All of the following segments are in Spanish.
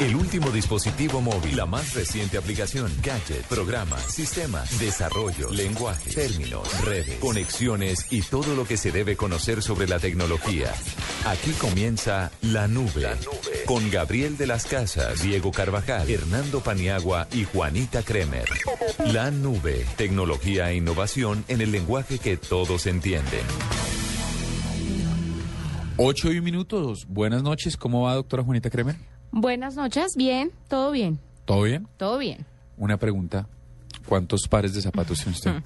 El último dispositivo móvil, la más reciente aplicación, gadget, programa, sistema, desarrollo, lenguaje, términos, redes, conexiones y todo lo que se debe conocer sobre la tecnología. Aquí comienza La Nube, la nube. con Gabriel de las Casas, Diego Carvajal, Hernando Paniagua y Juanita Kremer. La Nube, tecnología e innovación en el lenguaje que todos entienden. Ocho y minutos. Buenas noches. ¿Cómo va, doctora Juanita Kremer? Buenas noches, bien, todo bien, ¿Todo bien? todo bien. Una pregunta. ¿Cuántos pares de zapatos tiene usted?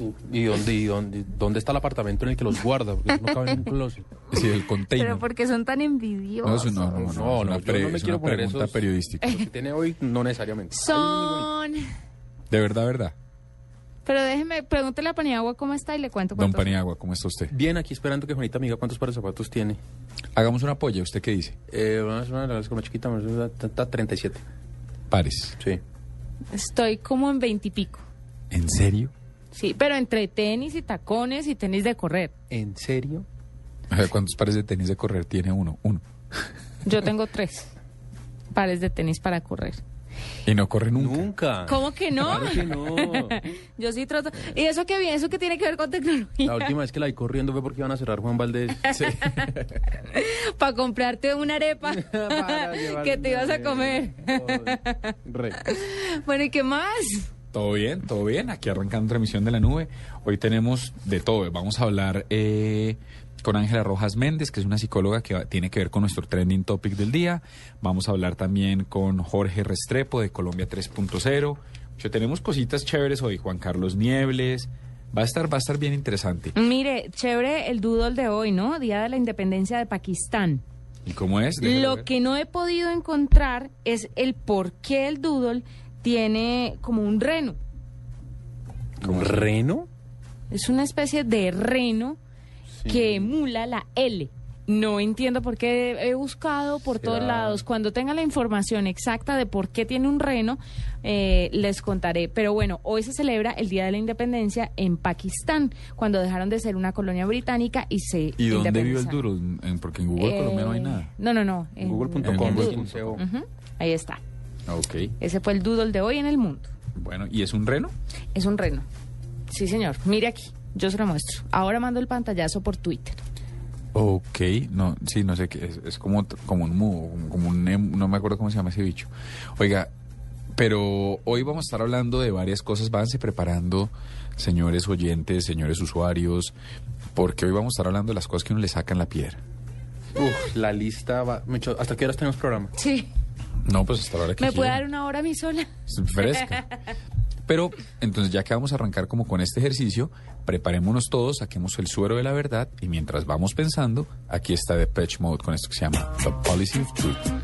¿Y dónde, y dónde, dónde está el apartamento en el que los guarda? Porque no cabe en un closet. Sí, el container. Pero porque son tan No, envidiosos. no, no, no, No, es no, una, yo pre- no me es quiero una poner pregunta esos- periodística. Lo que tiene hoy, no necesariamente. Son... De verdad, verdad. Pero déjeme, pregúntele a Paniagua cómo está y le cuento Don cuántos son. Paniagua, ¿cómo está usted? Bien, aquí esperando que Juanita me diga cuántos pares de zapatos tiene. Hagamos una polla. ¿Usted qué dice? Eh, más o menos, como chiquita, más está 37. Pares. Sí. Estoy como en veintipico. ¿En serio? Sí, pero entre tenis y tacones y tenis de correr. ¿En serio? O sea, ¿Cuántos pares de tenis de correr tiene uno? Uno. Yo tengo tres pares de tenis para correr. Y no corre nunca. Nunca. ¿Cómo que no? Claro que no. Yo sí trato. ¿Y eso qué bien? ¿Eso qué tiene que ver con tecnología? La última vez que la vi corriendo fue porque iban a cerrar Juan Valdés. Sí. Para comprarte una arepa que te ibas a comer. Re. Bueno, ¿y qué más? Todo bien, todo bien. Aquí arrancando transmisión de la nube. Hoy tenemos de todo. Vamos a hablar eh, con Ángela Rojas Méndez, que es una psicóloga que tiene que ver con nuestro trending topic del día. Vamos a hablar también con Jorge Restrepo de Colombia 3.0. Yo tenemos cositas chéveres hoy. Juan Carlos Niebles. Va a estar, va a estar bien interesante. Mire, chévere el doodle de hoy, ¿no? Día de la Independencia de Pakistán. ¿Y cómo es? Lo ver. que no he podido encontrar es el por qué el doodle tiene como un reno. ¿Un reno? Es una especie de reno que emula la L. No entiendo por qué he buscado por ¿Será? todos lados. Cuando tenga la información exacta de por qué tiene un reno, eh, les contaré. Pero bueno, hoy se celebra el Día de la Independencia en Pakistán, cuando dejaron de ser una colonia británica y se ¿Y dónde vio el duro? En- porque en Google Colombia no hay Eh, nada. No, no, no. en- Google.com. Google. Ahí está. Ok. Ese fue el doodle de hoy en el mundo. Bueno, ¿y es un reno? Es un reno. Sí, señor. Mire aquí. Yo se lo muestro. Ahora mando el pantallazo por Twitter. Ok, no, sí, no sé qué, es, es como, como un mu, como- como un, em- no me acuerdo cómo se llama ese bicho. Oiga, pero hoy vamos a estar hablando de varias cosas, váyanse preparando, señores oyentes, señores usuarios, porque hoy vamos a estar hablando de las cosas que uno le sacan la piedra. Uf, la lista va... Mecho, ¿Hasta qué horas tenemos programa? Sí. No, pues hasta la hora que ¿Me puede quiera. dar una hora a mí sola? Es fresca. Pero entonces ya que vamos a arrancar como con este ejercicio, preparémonos todos, saquemos el suero de la verdad y mientras vamos pensando, aquí está Depeche Mode con esto que se llama The Policy of Truth.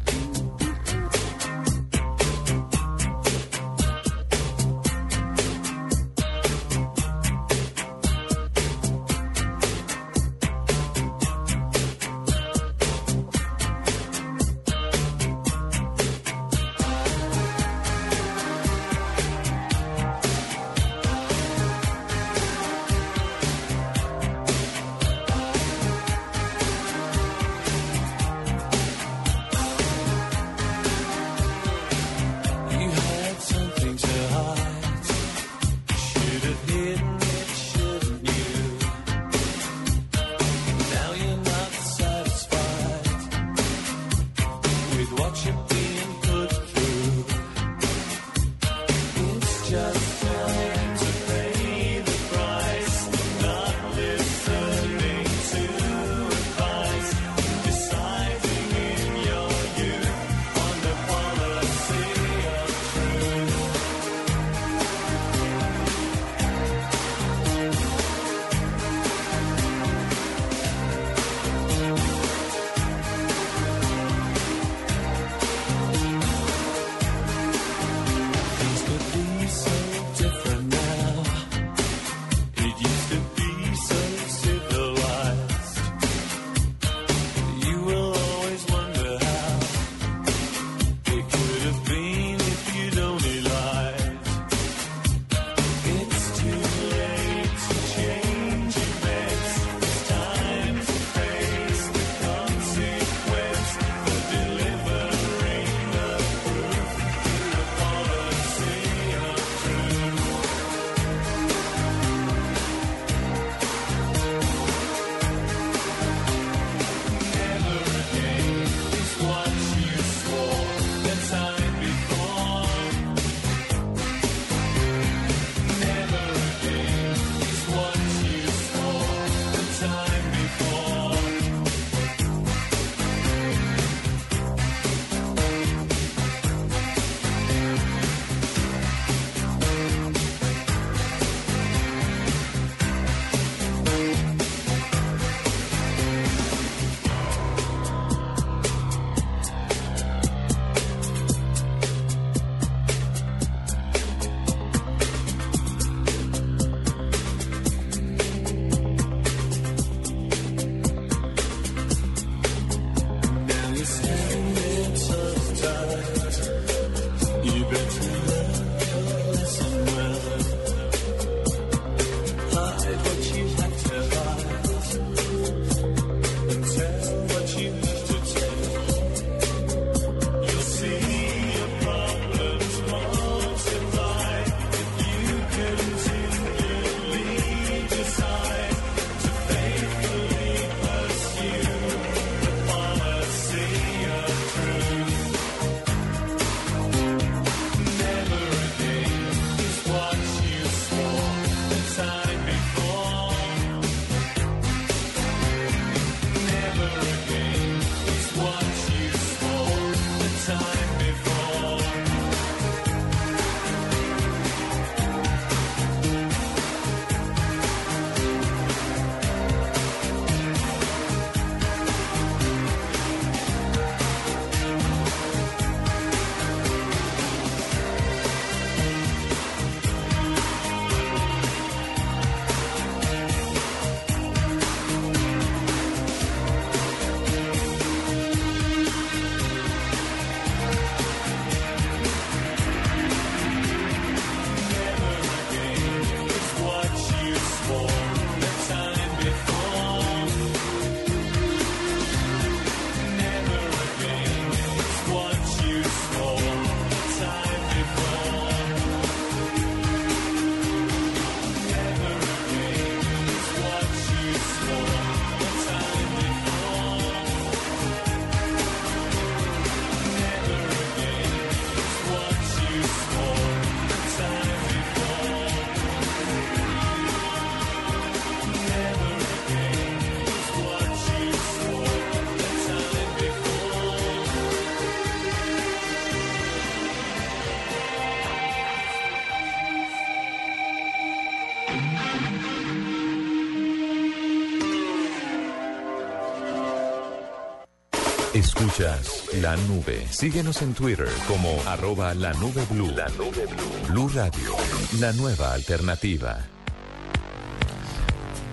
Escuchas la nube. Síguenos en Twitter como arroba la nube blue. La nube blue. Blue Radio, la nueva alternativa.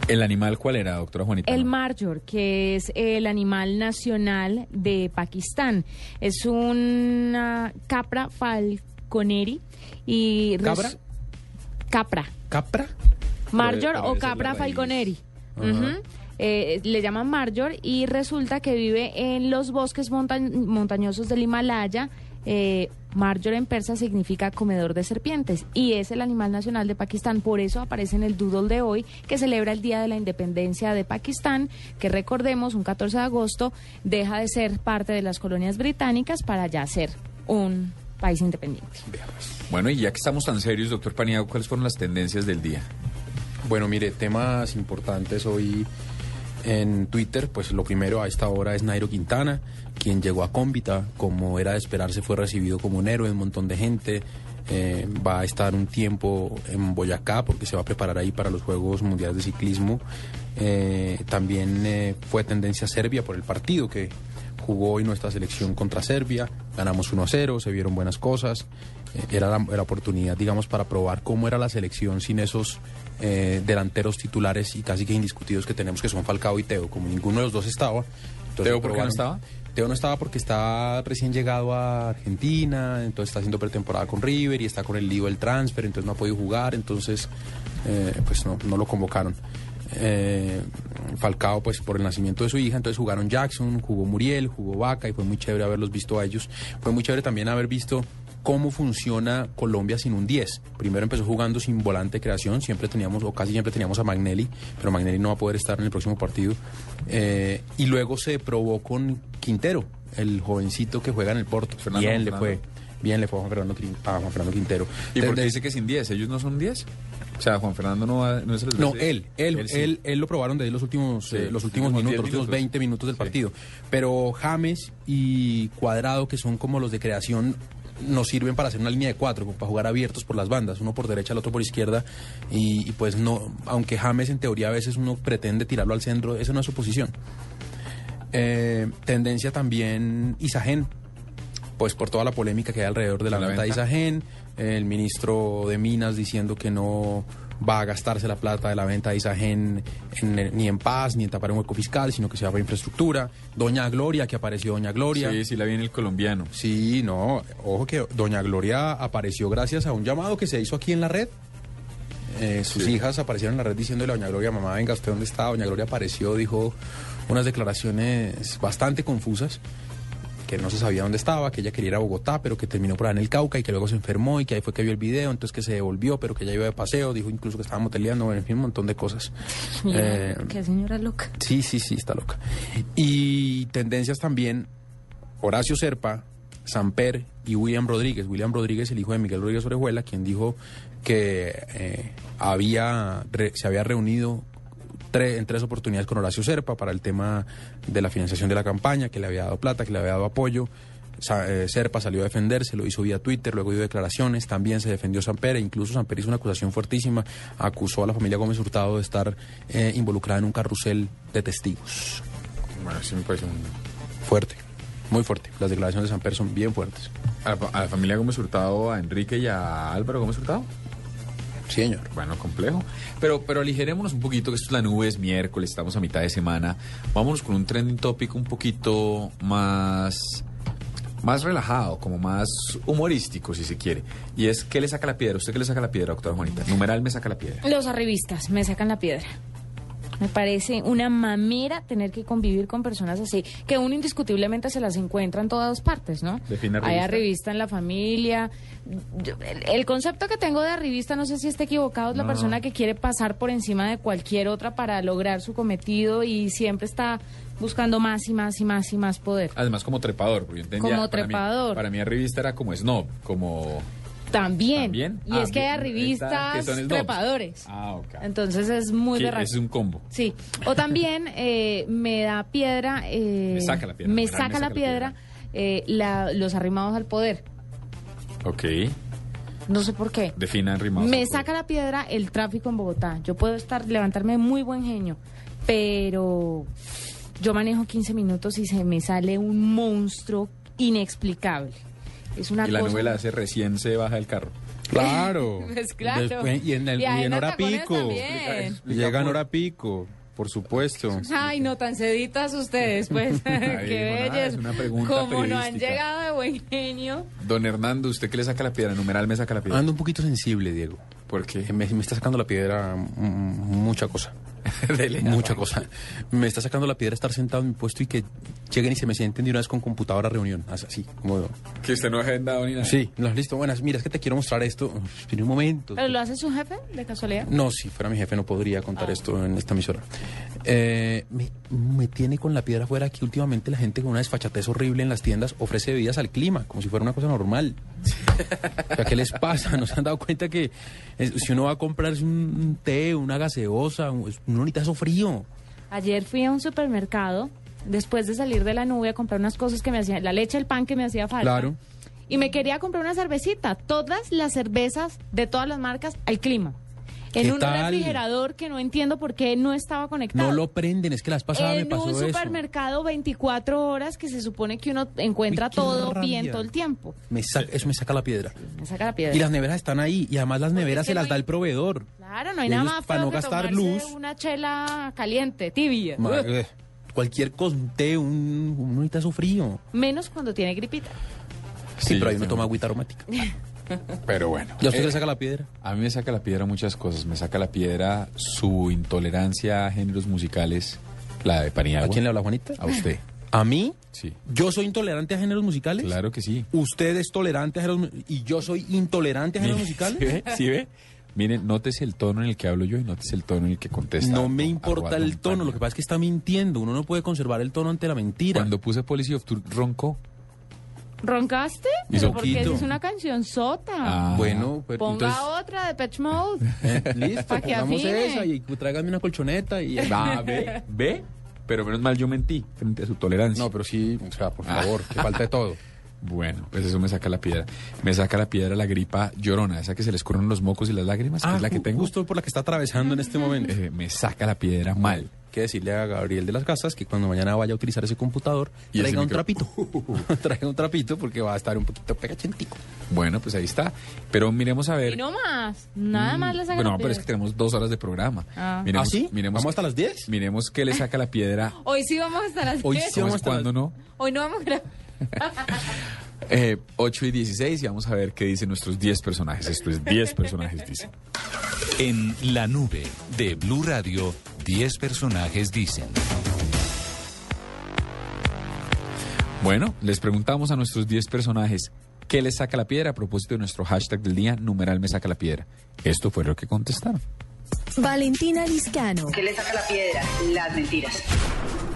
¿El animal cuál era, doctora Juanita? El marjor, que es el animal nacional de Pakistán. Es una capra falconeri y... Capra. ¿Capra? Marjor o capra falconeri. Eh, le llaman Marjor y resulta que vive en los bosques monta- montañosos del Himalaya. Eh, Marjor en persa significa comedor de serpientes y es el animal nacional de Pakistán. Por eso aparece en el doodle de hoy que celebra el Día de la Independencia de Pakistán, que recordemos, un 14 de agosto deja de ser parte de las colonias británicas para ya ser un país independiente. Bueno, y ya que estamos tan serios, doctor Paniagua, ¿cuáles fueron las tendencias del día? Bueno, mire, temas importantes hoy en Twitter, pues lo primero a esta hora es Nairo Quintana, quien llegó a Cómbita, como era de esperarse, fue recibido como un héroe, un montón de gente. eh, va a estar un tiempo en Boyacá porque se va a preparar ahí para los Juegos Mundiales de Ciclismo. Eh, también eh, fue tendencia Serbia por el partido que jugó hoy nuestra selección contra Serbia. Ganamos 1 a 0, se vieron buenas cosas. Era la oportunidad, digamos, para probar cómo era la selección sin esos eh, delanteros titulares y casi que indiscutidos que tenemos, que son Falcao y Teo. Como ninguno de los dos estaba. entonces ¿Teo por qué no estaba? Teo no estaba porque está recién llegado a Argentina, entonces está haciendo pretemporada con River y está con el lío del transfer, entonces no ha podido jugar, entonces eh, pues no, no lo convocaron. Eh, Falcao pues por el nacimiento de su hija, entonces jugaron Jackson, jugó Muriel, jugó Vaca y fue muy chévere haberlos visto a ellos. Fue muy chévere también haber visto cómo funciona Colombia sin un 10. Primero empezó jugando sin volante de creación, siempre teníamos, o casi siempre teníamos a Magnelli, pero Magnelli no va a poder estar en el próximo partido. Eh, y luego se probó con Quintero, el jovencito que juega en el Porto. Fernando bien le fue, bien le fue a Juan Fernando, Quin- a Juan Fernando Quintero. ¿Y por qué dice que sin 10? ¿Ellos no son 10? O sea, Juan Fernando no, va- no es el no, él, él, él, sí. él, lo probaron de los últimos, Sí, eh, los últimos minutos, 10 los últimos minutos. 20 minutos del Sí. partido. Pero James y Cuadrado, que son como los de creación, nos sirven para hacer una línea de cuatro, para jugar abiertos por las bandas, uno por derecha, el otro por izquierda. Y, y pues no, aunque James en teoría a veces uno pretende tirarlo al centro, esa no es su posición. Eh, tendencia también Isagen, pues por toda la polémica que hay alrededor de la, ¿De la venta de venta? Isagen, el ministro de Minas diciendo que no va a gastarse la plata de la venta de Isagen en- ni en paz ni en tapar un hueco fiscal, sino que se va para infraestructura. Doña Gloria, que apareció Doña Gloria. Sí, sí, la vi en el colombiano. Sí, no, ojo que Doña Gloria apareció gracias a un llamado que se hizo aquí en la red. Eh, sus Sí. hijas aparecieron en la red diciéndole a Doña Gloria, mamá, venga, ¿usted dónde está? Doña Gloria apareció, dijo unas declaraciones bastante confusas, que no se sabía dónde estaba, que ella quería ir a Bogotá, pero que terminó por en el Cauca y que luego se enfermó y que ahí fue que vio el video, entonces que se devolvió, pero que ella iba de paseo, dijo incluso que estaba moteleando, bueno, en fin, un montón de cosas. Eh, Qué señora loca. Sí, sí, sí, está loca. Y tendencias también, Horacio Serpa, Samper y William Rodríguez. William Rodríguez, el hijo de Miguel Rodríguez Orejuela, quien dijo que eh, había re- se había reunido tre- en tres oportunidades con Horacio Serpa para el tema de la financiación de la campaña, que le había dado plata, que le había dado apoyo. Sa- eh, Serpa salió a defenderse, lo hizo vía Twitter, luego dio declaraciones, también se defendió Samper, e incluso Samper hizo una acusación fuertísima, acusó a la familia Gómez Hurtado de estar eh, involucrada en un carrusel de testigos. Bueno, sí me parece un... Fuerte, muy fuerte. Las declaraciones de Samper son bien fuertes. ¿A la, a la familia Gómez Hurtado, a Enrique y a Álvaro Gómez Hurtado? Sí, señor. Bueno, complejo. Pero, pero aligerémonos un poquito, que esto es la nube, es miércoles, estamos a mitad de semana. Vámonos con un trending topic un poquito más, más relajado, como más humorístico, si se quiere. Y es, ¿qué le saca la piedra? ¿Usted qué le saca la piedra, doctora Juanita? Numeral me saca la piedra. Los arribistas me sacan la piedra. Me parece una mamera tener que convivir con personas así, que uno indiscutiblemente se las encuentra en todas partes, ¿no? Define Hay arribista. arribista en la familia. Yo- el, el concepto que tengo de arribista, no sé si está equivocado, es la persona que quiere pasar por encima de cualquier otra para lograr su cometido y siempre está buscando más y más y más y más poder. Además, como trepador, porque yo entendía... Como para mí- trepador. Para mí, revista era como snob, como... También. ¿También? Y Ah, es que hay. Está- que trepadores. Ah, ok. Entonces es muy berraco. es un combo. Sí, o también eh, me da piedra. eh, Me saca la piedra, Me saca la piedra, eh, la- los arrimados al poder. Ok. No sé por qué. Defina rimados. Me saca la piedra el tráfico en Bogotá. Yo puedo estar levantarme de muy buen genio, pero yo manejo 15 minutos y se me sale un monstruo inexplicable. Es una Y la cosa... nube la hace recién se baja del carro. Claro. Pues claro. Después- y en, el- Y en hora pico. Llega en hora pico, por supuesto. Ay, no tan seditas ustedes, pues. Qué es una pregunta Como no han llegado de buen genio. Don Hernando, ¿usted qué le saca la piedra? Numeral me saca la piedra. Ando un poquito sensible, Diego. Porque Me, me está sacando la piedra mucha cosa. mucha cosa. Me está sacando la piedra estar sentado en mi puesto y que lleguen y se me sienten de una vez con computadora a reunión. Así, como... que usted no ha agendado ni nada. Sí, no, listo. Buenas, mira, es que te quiero mostrar esto. Espera un momento. ¿Pero lo hace su jefe, de casualidad? No, si fuera mi jefe no podría contar esto en esta emisora. Eh, me, me tiene con la piedra afuera que últimamente la gente con una desfachatez horrible en las tiendas ofrece bebidas al clima, como si fuera una cosa normal. O sea, ¿qué les pasa? ¿No se han dado cuenta que si uno va a comprarse un, un té, una gaseosa, un- uno necesita eso frío? Ayer fui a un supermercado, después de salir de la nube, a comprar unas cosas que me hacían, la leche, el pan que me hacía falta. Claro. Y me quería comprar una cervecita. Todas las cervezas de todas las marcas al clima. En ¿Qué un tal? refrigerador que no entiendo por qué no estaba conectado. No lo prenden, es que las pasadas me en pasó un eso. supermercado 24 horas que se supone que uno encuentra Uy, todo rabia. bien todo el tiempo. Me sa- eso me saca la piedra. Me saca la piedra. Y las neveras están ahí, y además las neveras se las no da hay- el proveedor. Claro, no hay Ellos, nada más para no gastar luz. una chela caliente, tibia. Ma- Ugh. eh, Cualquier cosa, un té, un, un frío. Menos cuando tiene gripita. Sí, pero ahí uno sí. toma agüita aromática. Pero bueno. ¿Y a usted Eh, le saca la piedra? A mí me saca la piedra muchas cosas. Me saca la piedra su intolerancia a géneros musicales, la de Paniagua. ¿A quién le habla, Juanita? A usted. ¿A mí? Sí. ¿Yo soy intolerante a géneros musicales? Claro que sí. ¿Usted es tolerante a géneros mu- y yo soy intolerante a géneros musicales? ¿Sí ve? ¿Sí ve? Miren, nótese el tono en el que hablo yo y nótese el tono en el que contesta. No me importa el tono, lo que pasa es que está mintiendo. Uno no puede conservar el tono ante la mentira. Cuando puse Policy of Truth, roncó. ¿Roncaste? Pero porque esa es una canción sota. Ah, Bueno, pero Ponga entonces... otra de Patch Mode. eh, listo, que pongamos afine. esa y tráigame una colchoneta y... Va, ve, ve. Pero menos mal yo mentí frente a su tolerancia. No, pero sí, o sea, por Ah. favor, que falta de todo. Bueno, pues eso me saca la piedra. Me saca la piedra la gripa llorona, esa que se les corren los mocos y las lágrimas, que es la que tengo. Justo por la que está atravesando en este momento. Eh, me saca la piedra mal. Que decirle a Gabriel de las Casas que cuando mañana vaya a utilizar ese computador, Y ese traiga un micro- trapito. traiga un trapito porque va a estar un poquito pegachentico. Bueno, pues ahí está. Pero miremos a ver. Y no más. Nada más le saca bueno, la pero es que tenemos dos horas de programa. Ah. Miremos, ¿Ah, sí? Miremos, ¿Vamos hasta las 10? Miremos qué le saca la piedra. Hoy sí vamos a estar así. Hoy sí ¿Cómo vamos es hasta las- cuando no? Hoy no vamos a grabar. Eh, 8 y 16 y vamos a ver qué dicen nuestros 10 personajes. Esto es 10 personajes, dicen. En la nube de Blue Radio, 10 personajes dicen. Bueno, les preguntamos a nuestros 10 personajes qué les saca la piedra a propósito de nuestro hashtag del día, numeral me saca la piedra. Esto fue lo que contestaron. Valentina Liscano, ¿Qué le saca la piedra? Las mentiras.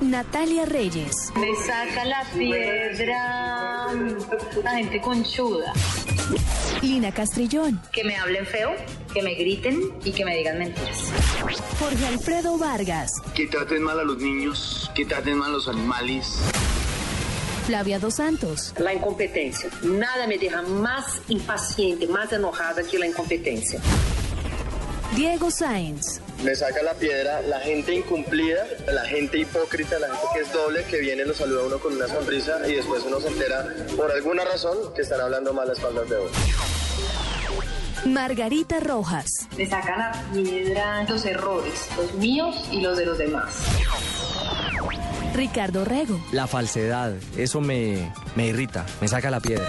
Natalia Reyes, Me saca la piedra la gente conchuda. Lina Castrillón, Que me hablen feo, que me griten y que me digan mentiras. Jorge Alfredo Vargas, que traten mal a los niños, que traten mal a los animales. Flavia Dos Santos, La incompetencia. Nada me deja más impaciente, más enojada que la incompetencia. Diego Sáenz, Me saca la piedra la gente incumplida, la gente hipócrita, la gente que es doble, que viene y lo saluda a uno con una sonrisa y después uno se entera por alguna razón que están hablando mal a espaldas de uno. Margarita Rojas, Me saca la piedra los errores, los míos y los de los demás. Ricardo Rego, La falsedad, eso me, me irrita, me saca la piedra.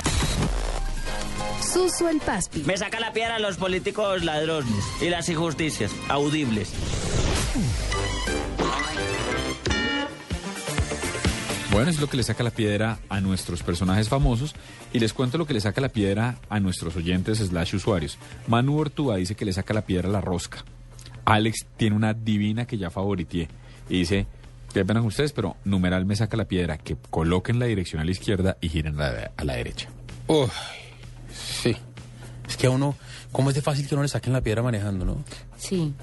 Suso El Paspi, Me saca la piedra los políticos ladrones y las injusticias audibles. Bueno, es lo que le saca la piedra a nuestros personajes famosos y les cuento lo que le saca la piedra a nuestros oyentes slash usuarios. Manu Ortúa dice que le saca la piedra a la rosca. Alex tiene una divina que ya favorité y dice, qué pena con ustedes, pero numeral me saca la piedra, que coloquen la dirección a la izquierda y giren la- a la derecha. Uy, sí. Es que a uno, ¿cómo es de fácil que uno le saquen la piedra manejando, no? Sí.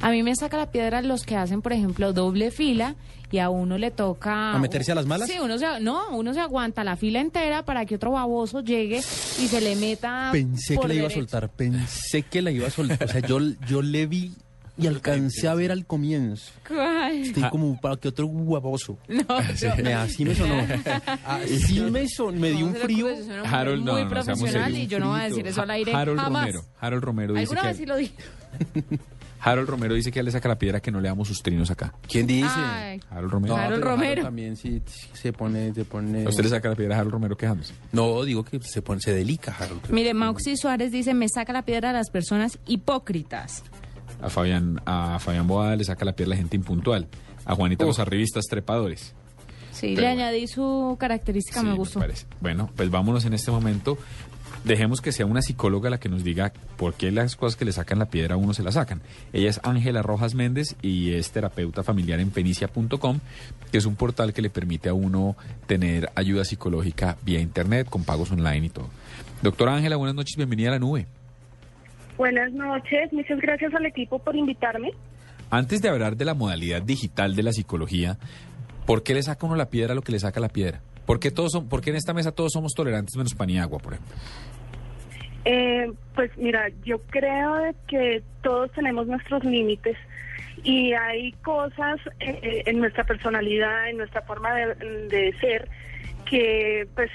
A mí me saca la piedra los que hacen, por ejemplo, doble fila y a uno le toca... ¿A meterse a las malas? Sí, uno se, no, uno se aguanta la fila entera para que otro baboso llegue y se le meta Pensé por que la iba a soltar, pensé que la iba a soltar. O sea, yo, yo le vi y alcancé a ver al comienzo. ¿Cuál? Estoy como para que otro guaposo. No, no. Me- así me sonó. Así me sonó. Me dio un frío. Harold, no, muy no, no, seamos profesional serios. y yo no voy a decir eso al aire Harold jamás. Romero. Harold Romero dice ¿Alguna que vez sí lo dije? Harold Romero dice que él le saca la piedra que no le damos sus trinos acá. ¿Quién dice? Ay. Harold Romero. No, Harold Romero. También sí se pone, se pone. ¿A usted le saca la piedra a Harold Romero quejándose? No, digo que se pone, se delica, Harold. Mire, Mauxi Suárez dice, me saca la piedra a las personas hipócritas. A Fabián, a Fabián Boada le saca la piedra a la gente impuntual. A Juanita los arribistas trepadores. Sí, Pero le bueno. añadí su característica, Sí, me gustó. Bueno, pues vámonos en este momento. Dejemos que sea una psicóloga la que nos diga por qué las cosas que le sacan la piedra a uno se la sacan. Ella es Ángela Rojas Méndez y es terapeuta familiar en fenicia.com, que es un portal que le permite a uno tener ayuda psicológica vía internet, con pagos online y todo. Doctora Ángela, buenas noches, bienvenida a la nube. Buenas noches, muchas gracias al equipo por invitarme. Antes de hablar de la modalidad digital de la psicología, ¿por qué le saca uno la piedra a lo que le saca la piedra? ¿Por qué, todos son, por qué en esta mesa todos somos tolerantes menos pan y agua, por ejemplo? Eh, pues mira, yo creo que todos tenemos nuestros límites y hay cosas eh, en nuestra personalidad, en nuestra forma de, de ser, que pues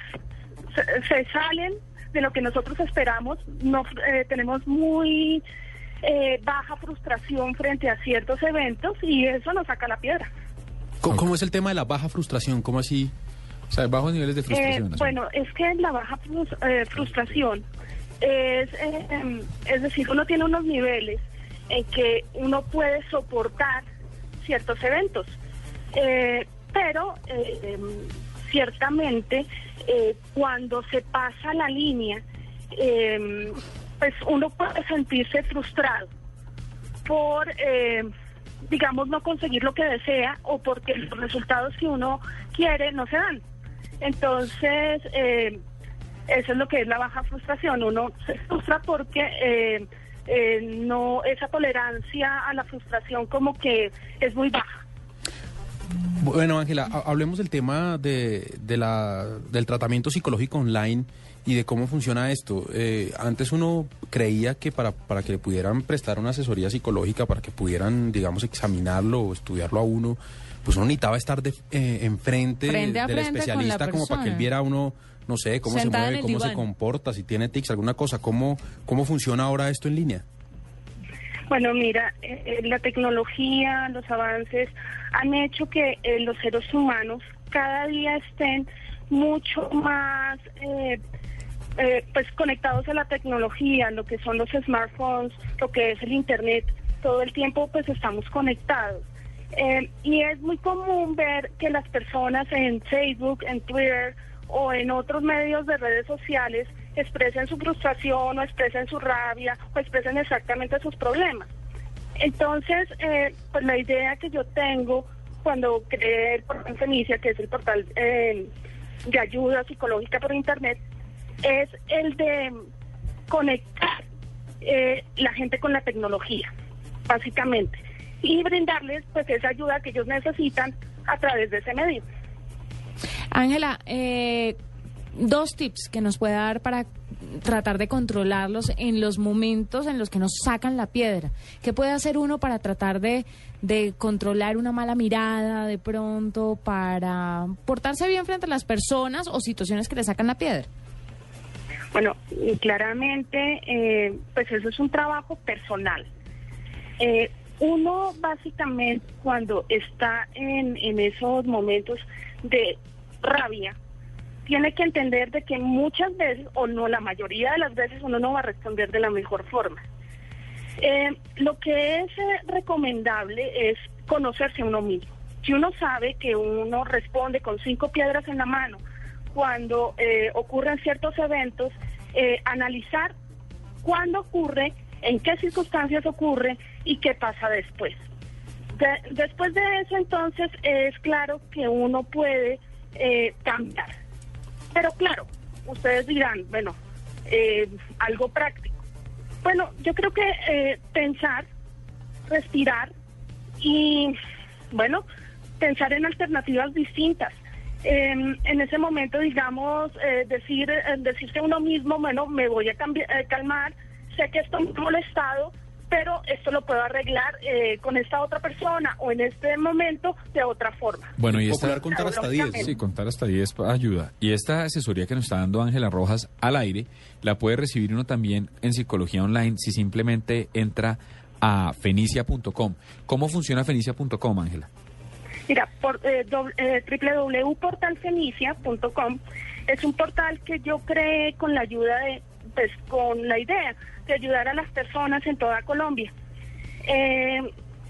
se, se salen de lo que nosotros esperamos. No, eh, tenemos muy eh, baja frustración frente a ciertos eventos y eso nos saca la piedra. ¿Cómo, cómo es el tema de la baja frustración? ¿Cómo así? O sea, bajos niveles de Eh, frustración. bueno, es que la baja frus- eh, frustración es, es decir, uno tiene unos niveles en que uno puede soportar ciertos eventos, Eh, pero eh, em, ciertamente eh, cuando se pasa la línea, em, pues uno puede sentirse frustrado por, eh, digamos, no conseguir lo que desea o porque los resultados que uno quiere no se dan. Entonces, eh, eso es lo que es la baja frustración. Uno se frustra porque eh, no esa tolerancia a la frustración como que es muy baja. Bueno, Ángela, ha- hablemos del tema de, de la, del tratamiento psicológico online y de cómo funciona esto. Eh, antes uno creía que para, para que le pudieran prestar una asesoría psicológica, para que pudieran, digamos, examinarlo o estudiarlo a uno, pues uno necesitaba estar de, eh, enfrente Frente del especialista como para que él viera a uno, no sé, cómo Sentada se mueve, cómo se comporta, si tiene tics, alguna cosa. ¿Cómo, cómo funciona ahora esto en línea? Bueno, mira, eh, eh, la tecnología, los avances han hecho que eh, los seres humanos cada día estén mucho más eh, eh, pues conectados a la tecnología, lo que son los smartphones, lo que es el internet, todo el tiempo pues estamos conectados. Eh, y es muy común ver que las personas en Facebook, en Twitter o en otros medios de redes sociales expresen su frustración o expresen su rabia o expresen exactamente sus problemas. Entonces, eh, pues la idea que yo tengo cuando creé el portal Fenicia, que es el portal eh, de ayuda psicológica por Internet, es el de conectar eh, la gente con la tecnología, básicamente, y brindarles pues esa ayuda que ellos necesitan a través de ese medio. Ángela, eh, dos tips que nos puede dar para tratar de controlarlos en los momentos en los que nos sacan la piedra. ¿Qué puede hacer uno para tratar de, de controlar una mala mirada de pronto, para portarse bien frente a las personas o situaciones que le sacan la piedra? Bueno, claramente, eh, pues eso es un trabajo personal. Eh, uno básicamente cuando está en, en esos momentos de rabia, tiene que entender de que muchas veces, o no la mayoría de las veces, uno no va a responder de la mejor forma. Eh, lo que es eh, recomendable es conocerse a uno mismo. Si uno sabe que uno responde con cinco piedras en la mano cuando eh, ocurren ciertos eventos, analizar cuándo ocurre, en qué circunstancias ocurre y qué pasa después. De- después de eso, entonces, es claro que uno puede cambiar. Pero claro, ustedes dirán, bueno, eh, algo práctico. Bueno, yo creo que eh, pensar, respirar y, bueno, pensar en alternativas distintas. Eh, en ese momento, digamos, eh, decir, eh, decirse a uno mismo, bueno, me voy a eh, calmar, sé que esto me ha molestado, pero esto lo puedo arreglar eh, con esta otra persona o en este momento de otra forma. Bueno, y esta... Contar hasta 10. Sí, contar hasta 10 ayuda. Y esta asesoría que nos está dando Ángela Rojas al aire, la puede recibir uno también en Psicología Online si simplemente entra a fenicia.com. ¿Cómo funciona fenicia.com, Ángela? Mira, por, eh, doble- eh, www.portalfenicia.com es un portal que yo creé con la ayuda de, pues con la idea de ayudar a las personas en toda Colombia. Eh,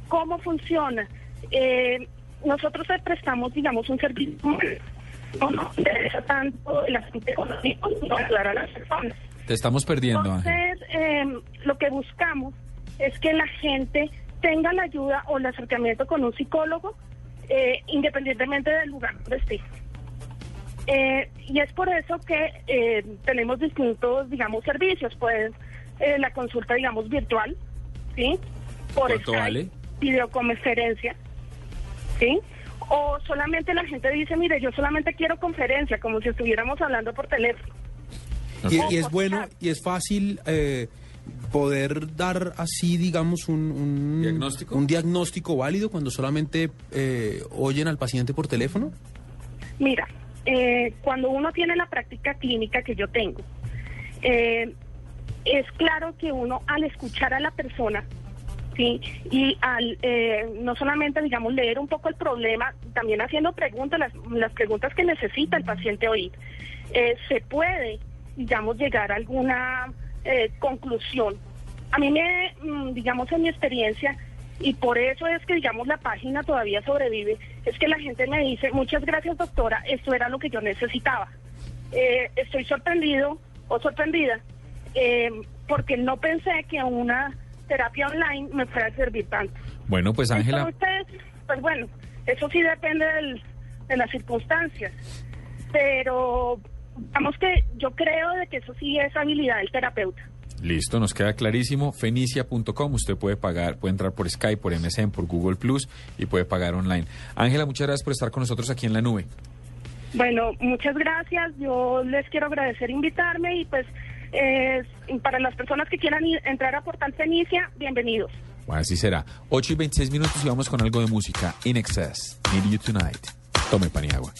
¿Cómo funciona? Eh, nosotros le prestamos, digamos, un servicio no nos interesa tanto el asunto económico, sino ayudar a las personas. Te estamos perdiendo. Entonces, eh, lo que buscamos es que la gente tenga la ayuda o el acercamiento con un psicólogo, independientemente del lugar donde esté. Eh, y es por eso que eh, tenemos distintos, digamos, servicios. Pues eh, la consulta, digamos, virtual, ¿sí? Por ¿Cuánto Skype, vale? videoconferencia, ¿sí? O solamente la gente dice, mire, yo solamente quiero conferencia, como si estuviéramos hablando por teléfono. Y, y es bueno y es fácil eh, poder dar así, digamos, un, un ¿Diagnóstico? un diagnóstico válido cuando solamente eh, oyen al paciente por teléfono. Mira, eh, cuando uno tiene la práctica clínica que yo tengo, eh, es claro que uno al escuchar a la persona, sí, y al eh, no solamente, digamos, leer un poco el problema, también haciendo preguntas, las, las preguntas que necesita el paciente oír, eh, se puede, digamos, llegar a alguna eh, conclusión. A mí me, mm, digamos, en mi experiencia, y por eso es que, digamos, la página todavía sobrevive, es que la gente me dice, muchas gracias doctora, esto era lo que yo necesitaba. Eh, estoy sorprendido o sorprendida eh, porque no pensé que una terapia online me fuera a servir tanto. Bueno, pues Ángela, Entonces, pues bueno, eso sí depende del- de las circunstancias, pero digamos que yo creo de que eso sí es habilidad del terapeuta. Listo, nos queda clarísimo. Fenicia.com, usted puede pagar, puede entrar por Skype, por MSN, por Google Plus y puede pagar online. Ángela, muchas gracias por estar con nosotros aquí en la nube. Bueno, muchas gracias. Yo les quiero agradecer invitarme y pues eh, para las personas que quieran ir- entrar a Portal Fenicia, bienvenidos. Bueno, así será. 8 y 26 minutos y vamos con algo de música. In Excess, Need You Tonight. Tome pan y agua.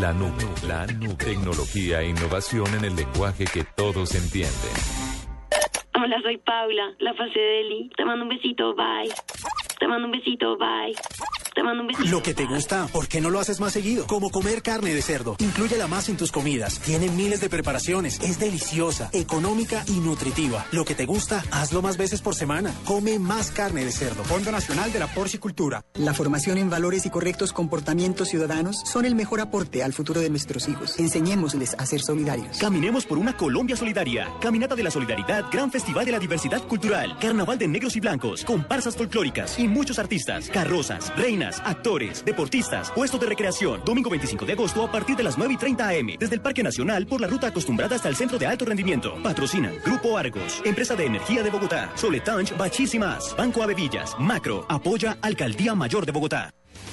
La nube. La nube. Tecnología e innovación en el lenguaje que todos entienden. Hola, soy Paula, la fase de Eli. Te mando un besito, bye. Te mando un besito, bye. Te mando un besito. Lo que te gusta, ¿por qué no lo haces más seguido? Como comer carne de cerdo. Inclúyela más en tus comidas. Tiene miles de preparaciones. Es deliciosa, económica y nutritiva. Lo que te gusta, hazlo más veces por semana. Come más carne de cerdo. Fondo Nacional de la Porcicultura. La formación en valores y correctos comportamientos ciudadanos son el mejor aporte al futuro de nuestros hijos. Enseñémosles a ser solidarios. Caminemos por una Colombia solidaria. Caminata de la Solidaridad, Gran Festival de la Diversidad Cultural, Carnaval de Negros y Blancos, comparsas folclóricas y muchos artistas, carrozas, reinas, actores, deportistas, puestos de recreación. Domingo 25 de agosto a partir de las 9 y 30 am, desde el Parque Nacional por la ruta acostumbrada hasta el Centro de Alto Rendimiento. Patrocinan Grupo Argos, Empresa de Energía de Bogotá, Soletanch, Bachísimas, Banco Avevillas, Macro, apoya Alcaldía Mayor de Bogotá.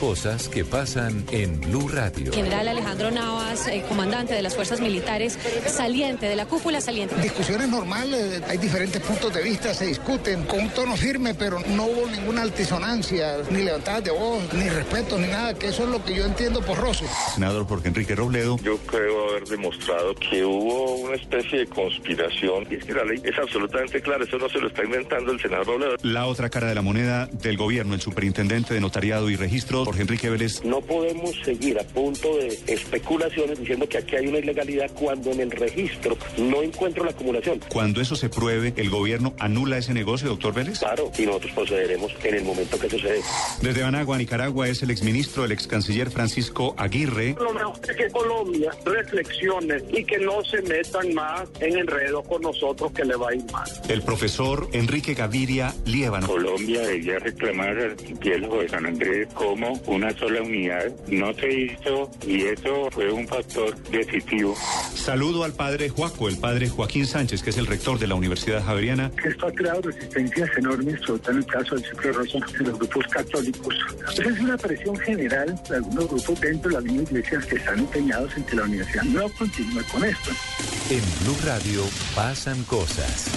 Cosas que pasan en Blue Radio. General Alejandro Navas, eh, comandante de las fuerzas militares, saliente de la cúpula saliente. Discusiones normales, hay diferentes puntos de vista, se discuten con un tono firme, pero no hubo ninguna altisonancia, ni levantadas de voz, ni respeto, ni nada, que eso es lo que yo entiendo por roce. Senador Jorge Enrique Robledo. Yo creo haber demostrado que hubo una especie de conspiración, y es que la ley es absolutamente clara, eso no se lo está inventando el senador Robledo. La otra cara de la moneda del gobierno, el superintendente de notariado y registros, Jorge Enrique Vélez. No podemos seguir a punto de especulaciones diciendo que aquí hay una ilegalidad cuando en el registro no encuentro la acumulación. Cuando eso se pruebe, ¿el gobierno anula ese negocio, doctor Vélez? Claro, y nosotros procederemos en el momento que sucede. Desde Managua, Nicaragua, es el exministro, el ex canciller Francisco Aguirre. Lo mejor es que Colombia reflexione y que no se metan más en enredo con nosotros que le va a ir mal. El profesor Enrique Gaviria Liévano. Colombia debía reclamar al de San Andrés como una sola unidad. No se hizo y eso fue un factor decisivo. Saludo al padre Juaco, el padre Joaquín Sánchez, que es el rector de la Universidad Javeriana. Esto ha creado resistencias enormes, sobre todo en el caso del ciclo rosa, de los grupos católicos. Esa es una presión general de algunos grupos dentro de la misma iglesia que están empeñados en que la universidad no continúe con esto. En Blue Radio pasan cosas.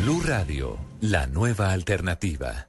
Blue Radio, la nueva alternativa.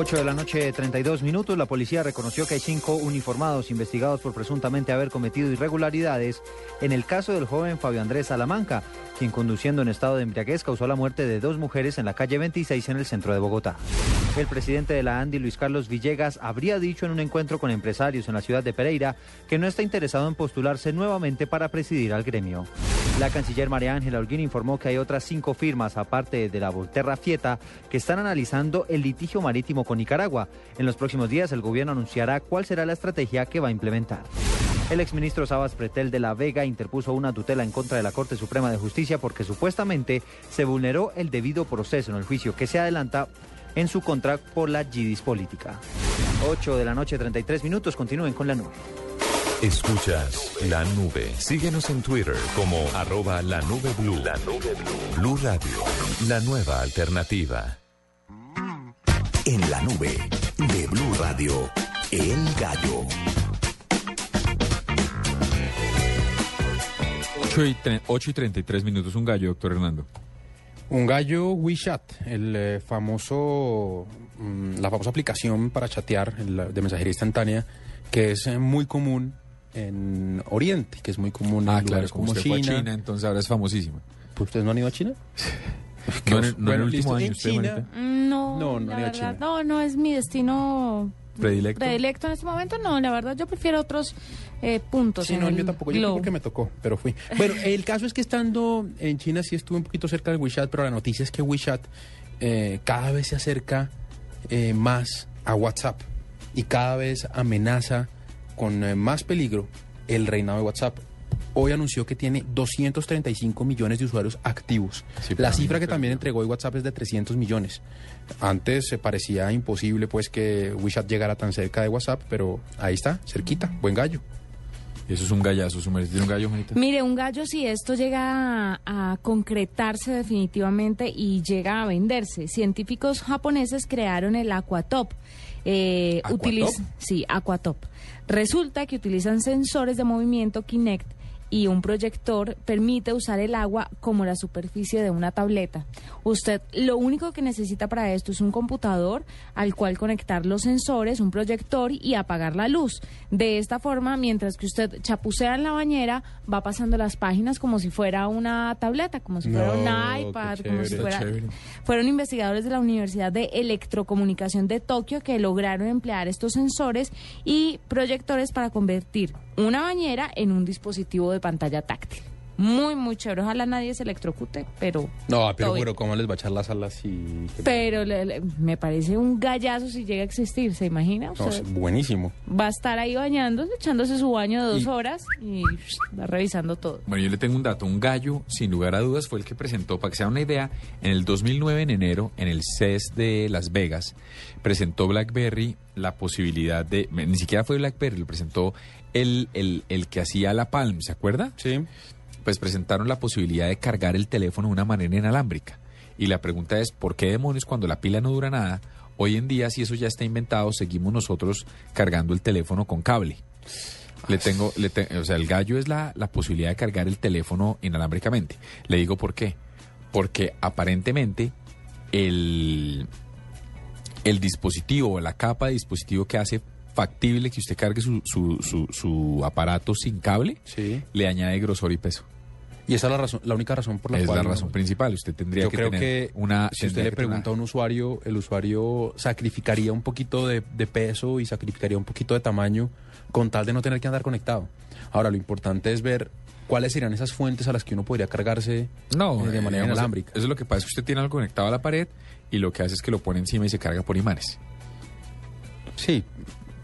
8 de la noche, 32 minutos. La policía reconoció que hay cinco uniformados investigados por presuntamente haber cometido irregularidades en el caso del joven Fabio Andrés Salamanca, quien conduciendo en estado de embriaguez causó la muerte de dos mujeres en la calle 26 en el centro de Bogotá. El presidente de la ANDI, Luis Carlos Villegas, habría dicho en un encuentro con empresarios en la ciudad de Pereira que no está interesado en postularse nuevamente para presidir al gremio. La canciller María Ángela Holguín informó que hay otras cinco firmas, aparte de la Volterra Fieta, que están analizando el litigio marítimo con Nicaragua. En los próximos días el gobierno anunciará cuál será la estrategia que va a implementar. El exministro Sabas Pretel de la Vega interpuso una tutela en contra de la Corte Suprema de Justicia porque supuestamente se vulneró el debido proceso en el juicio que se adelanta en su contra por la GIDIS política. 8 de la noche, 33 minutos. Continúen con la nube. Escuchas la nube. Síguenos en Twitter como arroba la nube blue. La nube blue. Blue Radio, la nueva alternativa. En la nube de Blue Radio, El Gallo. 8 y, tre- 8 y 33 minutos, un gallo, doctor Hernando. Un gallo WeChat, el eh, famoso, mm, la famosa aplicación para chatear el- de mensajería instantánea, que es eh, muy común en Oriente, que es muy común Ah, en claro, lugares como como usted fue a China. China, entonces ahora es famosísima. ¿Pues ustedes no han ido a China? No en el- no el último año, usted, China. No, No, no la haría verdad, China. no, no es mi destino ¿Predilecto? predilecto en este momento. No, la verdad, yo prefiero otros eh, puntos. Sí, en no, el yo tampoco, yo porque me tocó, pero fui. Bueno, el caso es que estando en China sí estuve un poquito cerca del WeChat, pero la noticia es que WeChat eh, cada vez se acerca eh, más a WhatsApp y cada vez amenaza con eh, más peligro el reinado de WhatsApp. Hoy anunció que tiene 235 millones de usuarios activos. Sí, La cifra que también entregó hoy WhatsApp es de 300 millones. Antes se parecía imposible pues que WeChat llegara tan cerca de WhatsApp, pero ahí está, cerquita, buen gallo. Eso es un gallazo, su merced tiene un gallo, Juanita. Mire, un gallo, si esto llega a, a concretarse definitivamente y llega a venderse, científicos japoneses crearon el Aquatop. Eh, ¿Aquatop? sí, Aquatop. Resulta que utilizan sensores de movimiento Kinect y un proyector permite usar el agua como la superficie de una tableta. Usted lo único que necesita para esto es un computador al cual conectar los sensores, un proyector y apagar la luz. De esta forma, mientras que usted chapucea en la bañera, va pasando las páginas como si fuera una tableta, como si fuera No, un iPad, como si fuera... Fueron investigadores de la Universidad de Electrocomunicación de Tokio que lograron emplear estos sensores y proyectores para convertir una bañera en un dispositivo de pantalla táctil. Muy, muy chévere. Ojalá nadie se electrocute, pero... No, pero, pero ¿cómo les va a echar las alas y...? Pero le- le- me parece un gallazo si llega a existir, ¿se imagina? No, Usted es buenísimo. va a estar ahí bañándose, echándose su baño de dos Y- horas y va revisando todo. Bueno, yo le tengo un dato. Un gallo, sin lugar a dudas, fue el que presentó, para que se haga una idea, en el 2009, en enero, en el CES de Las Vegas, presentó BlackBerry la posibilidad de... Ni siquiera fue BlackBerry, lo presentó el, el, el que hacía la Palm, ¿se acuerda? Sí. Pues presentaron la posibilidad de cargar el teléfono de una manera inalámbrica. Y la pregunta es, ¿por qué demonios cuando la pila no dura nada? Hoy en día, si eso ya está inventado, seguimos nosotros cargando el teléfono con cable. Le tengo, le te- o sea, el gallo es la, la posibilidad de cargar el teléfono inalámbricamente. Le digo por qué. Porque aparentemente el, el dispositivo o la capa de dispositivo que hace factible que usted cargue su, su, su, su aparato sin cable, Sí. le añade grosor y peso. Y esa es la razón, la única razón por la es cual... la no- razón principal. Usted tendría Yo que creo tener que una. si usted le pregunta a un usuario, el usuario sacrificaría un poquito de, de peso y sacrificaría un poquito de tamaño con tal de no tener que andar conectado. Ahora, lo importante es ver cuáles serían esas fuentes a las que uno podría cargarse No, eh, de eh, manera inalámbrica. Eso es lo que pasa, es que usted tiene algo conectado a la pared y lo que hace es que lo pone encima y se carga por imanes. Sí,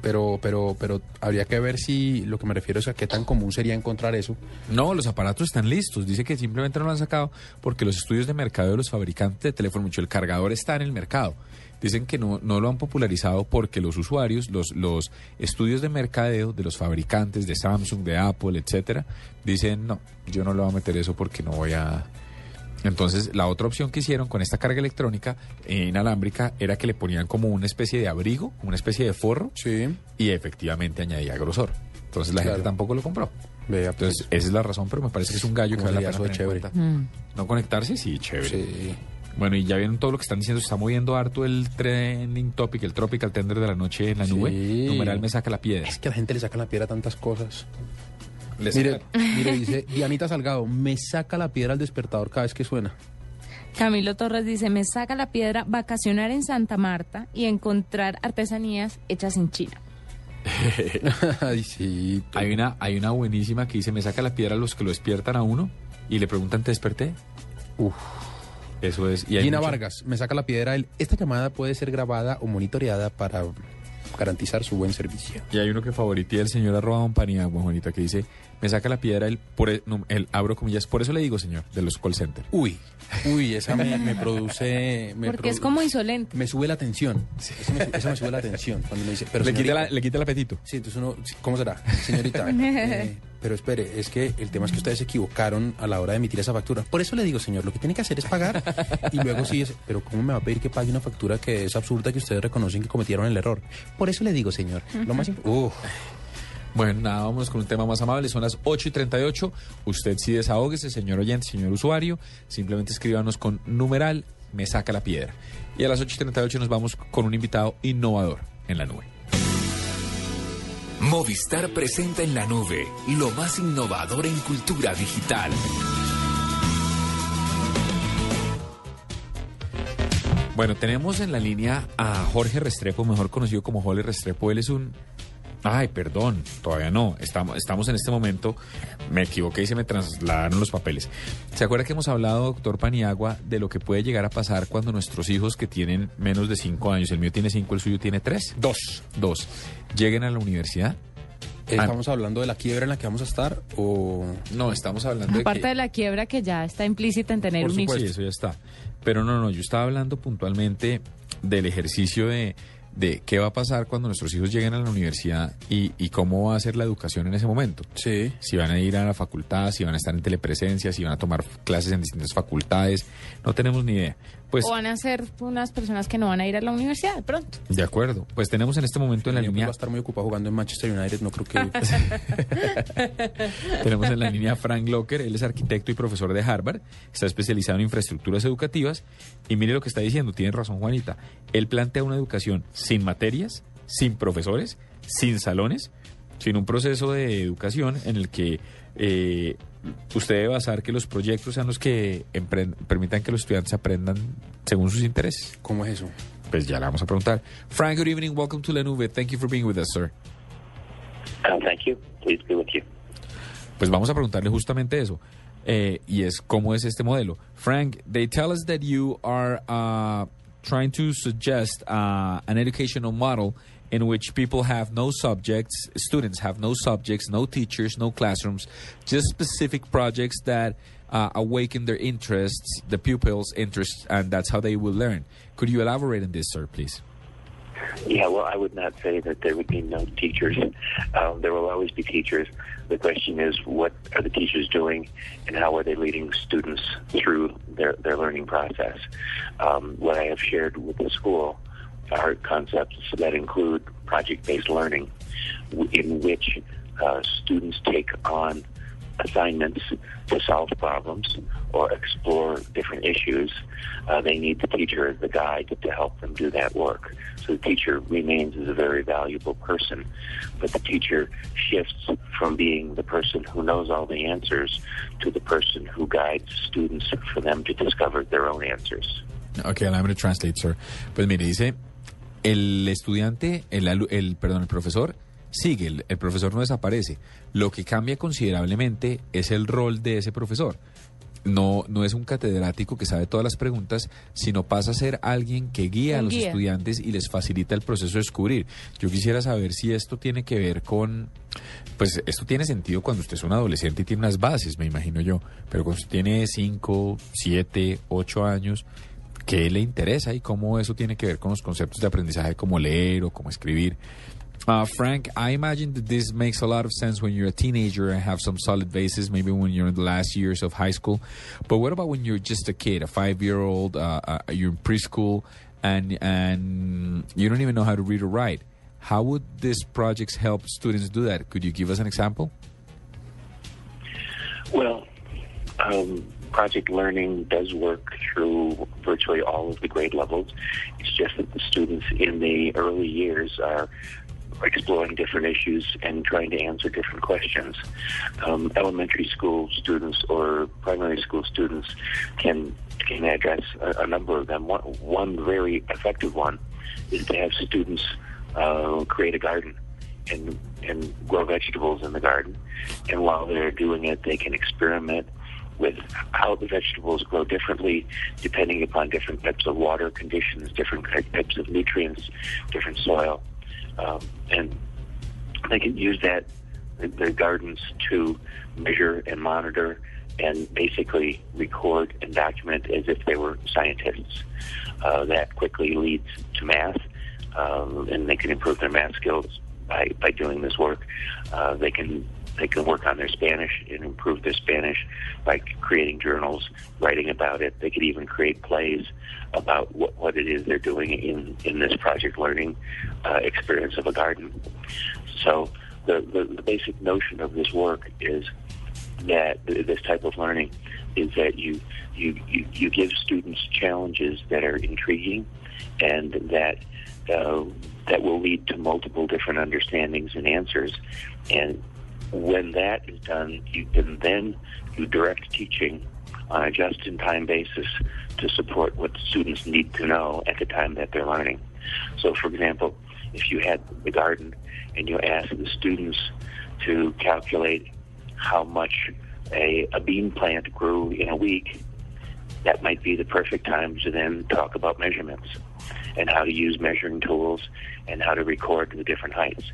pero, pero, pero habría que ver si lo que me refiero es a qué tan común sería encontrar eso. No, los aparatos están listos. Dice que simplemente no lo han sacado porque los estudios de mercado de los fabricantes de teléfono, mucho el cargador está en el mercado. Dicen que no, no lo han popularizado porque los usuarios, los, los estudios de mercadeo de los fabricantes de Samsung, de Apple, etcétera, dicen no, yo no le voy a meter eso porque no voy a. Entonces, la otra opción que hicieron con esta carga electrónica eh, inalámbrica era que le ponían como una especie de abrigo, una especie de forro, y efectivamente añadía grosor. Entonces la Claro. gente tampoco lo compró. Vea, pues. Entonces, esa es la razón, pero me parece que es un gallo que ¿Cómo vale la pena chévere? ¿No conectarse? Sí, chévere. Sí. Bueno, y ya vieron todo lo que están diciendo. Se está moviendo harto el trending topic, el tropical tender de la noche en la nube. Sí. Numeral me saca la piedra. Es que a la gente le saca la piedra tantas cosas. Le Mire, dice Dianita Salgado, me saca la piedra al despertador cada vez que suena. Camilo Torres dice, me saca la piedra vacacionar en Santa Marta y encontrar artesanías hechas en China. Ay, sí. Hay una, hay una buenísima que dice, me saca la piedra a los que lo despiertan a uno y le preguntan, ¿te desperté? Uf. Eso es. Y hay Gina mucho- Vargas, me saca la piedra. El, Esta llamada puede ser grabada o monitoreada para garantizar su buen servicio. Y hay uno que favoritea el señor arroba Paniagua, Juanita, que dice, me saca la piedra el, por el, no, el abro comillas, por eso le digo, señor, de los call center. Uy, uy, esa me, me produce... Me Porque es como insolente. Me sube la tensión. Eso me, eso me sube la tensión. Cuando me dice, pero le, quita la- le quita el apetito. Sí, entonces uno, ¿cómo será? Señorita, eh, pero espere, es que el tema es que ustedes se equivocaron a la hora de emitir esa factura. Por eso le digo, señor, lo que tiene que hacer es pagar y luego sí es, pero ¿cómo me va a pedir que pague una factura que es absurda que ustedes reconocen que cometieron el error? Por eso le digo, señor, lo más imp- Uf. Bueno, nada, vamos con un tema más amable. Son las 8 y 38. Usted sí desahógese, señor oyente, señor usuario. Simplemente escríbanos con numeral, me saca la piedra. Y a las 8 y 38 nos vamos con un invitado innovador en la nube. Movistar presenta en la nube lo más innovador en cultura digital. Bueno, tenemos en la línea a Jorge Restrepo, mejor conocido como Jorge Restrepo. Él es un... Ay, perdón, todavía no. Estamos, estamos en este momento, me equivoqué y se me trasladaron los papeles. ¿Se acuerda que hemos hablado, doctor Paniagua, de lo que puede llegar a pasar cuando nuestros hijos que tienen menos de cinco años, el mío tiene cinco, el suyo tiene tres? Dos. Dos. Lleguen a la universidad ¿Estamos hablando de la quiebra en la que vamos a estar o...? No, estamos hablando de Aparte que... de la quiebra que ya está implícita en tener Por un hijo. supuesto, eso ya está. Pero no, no, yo estaba hablando puntualmente del ejercicio de, de qué va a pasar cuando nuestros hijos lleguen a la universidad y, y cómo va a ser la educación en ese momento. Sí. Si van a ir a la facultad, si van a estar en telepresencia, si van a tomar clases en distintas facultades, no tenemos ni idea. Pues o van a ser unas personas que no van a ir a la universidad de pronto. de acuerdo. Pues tenemos en este momento en la Yo línea va a estar muy ocupado jugando en Manchester United, no creo que... Tenemos en la línea Frank Locker, él es arquitecto y profesor de Harvard, está especializado en infraestructuras educativas y mire lo que está diciendo, tiene razón Juanita, él plantea una educación sin materias, sin profesores, sin salones, sin un proceso de educación en el que eh, usted debe basar que los proyectos sean los que permitan que los estudiantes aprendan según sus intereses. ¿Cómo es eso? Pues ya le vamos a preguntar. Frank, good evening, welcome to La Nube, thank you for being with us, sir. Uh, thank you. Please be with you. Pues vamos a preguntarle justamente eso. Eh, y es cómo es este modelo. Frank, they tell us that you are uh, trying to suggest uh, an educational model in which people have no subjects, students have no subjects, no teachers, no classrooms, just specific projects that uh, awaken their interests, the pupils' interests, and that's how they will learn. Could you elaborate on this, sir, please? Yeah, well, I would not say that there would be no teachers. Um, there will always be teachers. The question is, what are the teachers doing, and how are they leading students through their, their learning process? Um, what I have shared with the school are concepts that include project-based learning, in which uh, students take on assignments to solve problems or explore different issues, uh, they need the teacher as the guide to help them do that work. So the teacher remains as a very valuable person, but the teacher shifts from being the person who knows all the answers to the person who guides students for them to discover their own answers. Ok, and I'm going to translate, sir. Pues mire, dice, el estudiante, el, alu- el perdón, el profesor sigue, el, el profesor no desaparece. Lo que cambia considerablemente es el rol de ese profesor. No, no es un catedrático que sabe todas las preguntas, sino pasa a ser alguien que guía a los guía. estudiantes y les facilita el proceso de descubrir. Yo quisiera saber si esto tiene que ver con, pues esto tiene sentido cuando usted es un adolescente y tiene unas bases, me imagino yo, pero cuando usted tiene 5, 7, 8 años, ¿qué le interesa y cómo eso tiene que ver con los conceptos de aprendizaje como leer o como escribir? Uh, Frank, I imagine that this makes a lot of sense when you're a teenager and have some solid bases, maybe when you're in the last years of high school. But what about when you're just a kid, a five-year-old, uh, uh, you're in preschool, and and you don't even know how to read or write? How would these projects help students do that? Could you give us an example? Well, um, project learning does work through virtually all of the grade levels. It's just that the students in the early years are exploring different issues and trying to answer different questions. Um, elementary school students or primary school students can can address a, a number of them. One, one very effective one is to have students uh, create a garden and and grow vegetables in the garden. And while they're doing it, they can experiment with how the vegetables grow differently depending upon different types of water conditions, different types of nutrients, different soil, um, and they can use that their gardens to measure and monitor and basically record and document as if they were scientists. Uh, that quickly leads to math, um, and they can improve their math skills by, by doing this work. Uh, they can they can work on their Spanish and improve their Spanish by creating journals, writing about it. They could even create plays about what, what it is they're doing in, in this project learning uh, experience of a garden. So the, the, the basic notion of this work is that this type of learning is that you, you, you, you give students challenges that are intriguing and that uh, that will lead to multiple different understandings and answers. And when that is done, you can then do direct teaching on a just-in-time basis to support what students need to know at the time that they're learning. So, for example, if you had the garden and you asked the students to calculate how much a, a bean plant grew in a week, that might be the perfect time to then talk about measurements. and how to use measuring tools and how to record the different heights.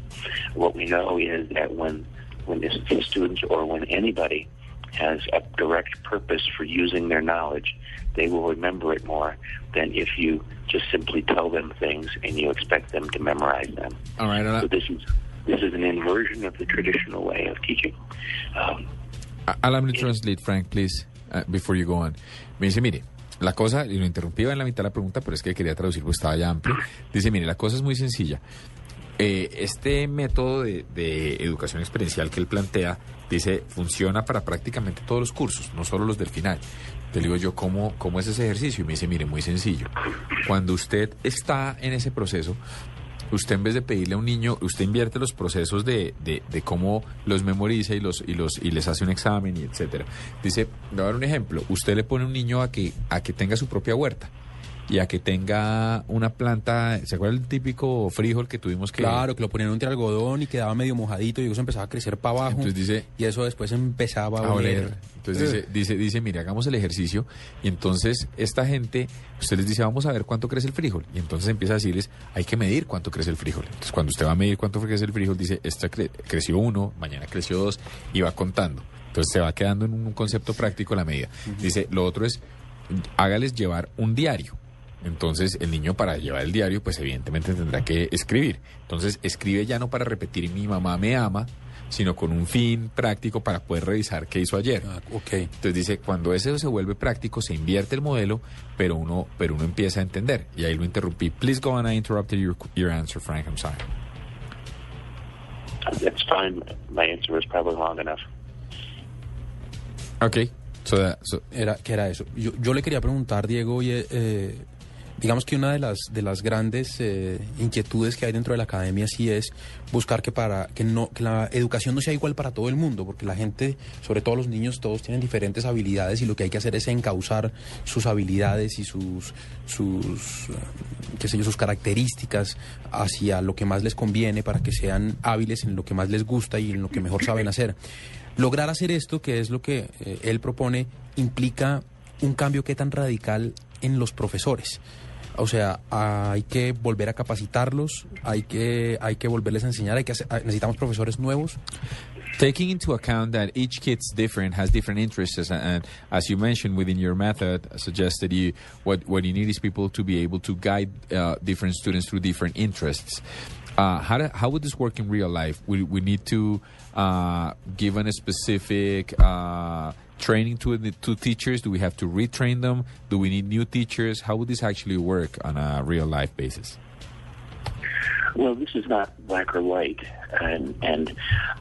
What we know is that when when this students or when anybody has a direct purpose for using their knowledge, they will remember it more than if you just simply tell them things and you expect them to memorize them. All right, so this is this is an inversion of the traditional way of teaching. Um, Allow me to translate, Frank, please, uh, before you go on. Me dice, mire, la cosa, y lo interrumpí en la mitad de la pregunta, pero es que quería traducir, pues estaba ya amplio. Dice, mire, la cosa es muy sencilla. Eh, este método de, de, educación experiencial que él plantea, dice, funciona para prácticamente todos los cursos, no solo los del final. Te digo yo, ¿cómo, ¿cómo es ese ejercicio? Y me dice, mire, muy sencillo. Cuando usted está en ese proceso, usted en vez de pedirle a un niño, usted invierte los procesos de, de, de, cómo los memoriza y los y los y les hace un examen y etcétera. Dice, voy a dar un ejemplo. Usted le pone a un niño a que a que tenga su propia huerta y a que tenga una planta, ¿se acuerda el típico frijol que tuvimos que Claro, que lo ponían entre algodón y quedaba medio mojadito y eso empezaba a crecer para abajo. Entonces dice, y eso después empezaba a, a oler. Entonces dice, dice, dice, mire, hagamos el ejercicio y entonces esta gente, usted les dice, vamos a ver cuánto crece el frijol. Y entonces empieza a decirles, hay que medir cuánto crece el frijol. Entonces cuando usted va a medir cuánto crece el frijol, dice, esta cre creció uno, mañana creció dos y va contando. Entonces se va quedando en un concepto práctico la medida. Dice, lo otro es, hágales llevar un diario. Entonces el niño para llevar el diario, pues evidentemente tendrá que escribir. Entonces escribe ya no para repetir mi mamá me ama, sino con un fin práctico para poder revisar qué hizo ayer. Ah, okay. Entonces dice, cuando eso se vuelve práctico, se invierte el modelo, pero uno, pero uno empieza a entender. Y ahí lo interrumpí. Please go on, I interrupted your, your answer, Frank, I'm sorry. That's fine. My answer was probably long enough. Okay. So that, so, era, ¿Qué era eso? Yo, yo le quería preguntar, Diego, y, eh, digamos que una de las de las grandes eh, inquietudes que hay dentro de la academia sí es buscar que para que no que la educación no sea igual para todo el mundo porque la gente sobre todo los niños todos tienen diferentes habilidades y lo que hay que hacer es encauzar sus habilidades y sus sus qué sé yo sus características hacia lo que más les conviene para que sean hábiles en lo que más les gusta y en lo que mejor saben hacer. Lograr hacer esto que es lo que eh, él propone implica un cambio que tan radical en los profesores o sea, hay que volver a capacitarlos, hay que, hay que volverles a enseñar, hay que hacer, necesitamos profesores nuevos. Taking into account that each kid's different, has different interests, and, and as you mentioned within your method, suggested you what what you need is people to be able to guide uh, different students through different interests. Uh, how, do, how would this work in real life? We, we need to uh, give a specific uh, training to the to teachers? Do we have to retrain them? Do we need new teachers? How would this actually work on a real life basis? Well, this is not black or white, and and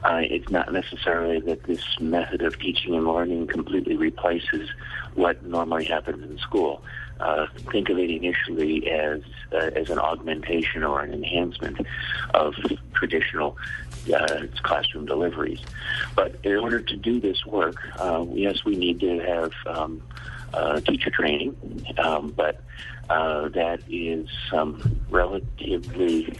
uh, it's not necessarily that this method of teaching and learning completely replaces what normally happens in school. Uh, think of it initially as uh, as an augmentation or an enhancement of traditional uh, classroom deliveries. But in order to do this work, uh, yes, we need to have um, uh, teacher training, um, but uh, that is um, relatively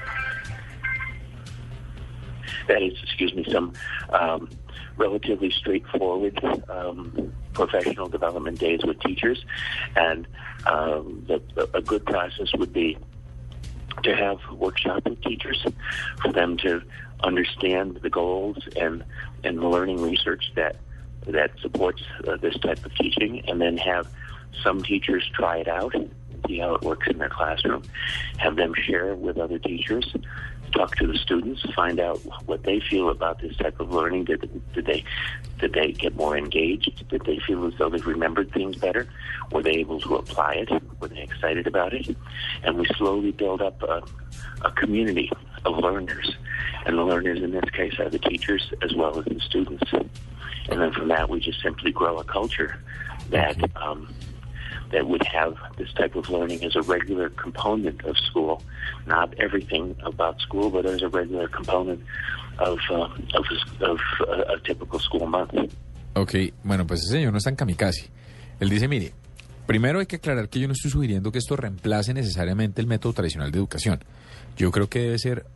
that is, excuse me, some um, relatively straightforward um, professional development days with teachers, and um, the, a good process would be to have workshops with teachers for them to understand the goals and and the learning research that that supports uh, this type of teaching, and then have some teachers try it out, and see how it works in their classroom, have them share with other teachers, talk to the students, find out what they feel about this type of learning. Did, did they did they get more engaged? Did they feel as though they remembered things better? Were they able to apply it? Were they excited about it? And we slowly build up a, a community of learners. And the learners in this case are the teachers as well as the students. And then from that, we just simply grow a culture that um, that would have this type of learning as a regular component of school, not everything about school, but as a regular component of uh, of, of uh, a typical school month. Ok, bueno, pues ese señor no es tan kamikaze. Él dice, mire, primero hay que aclarar que yo no estoy sugiriendo que esto reemplace necesariamente el método tradicional de educación. Yo creo que debe ser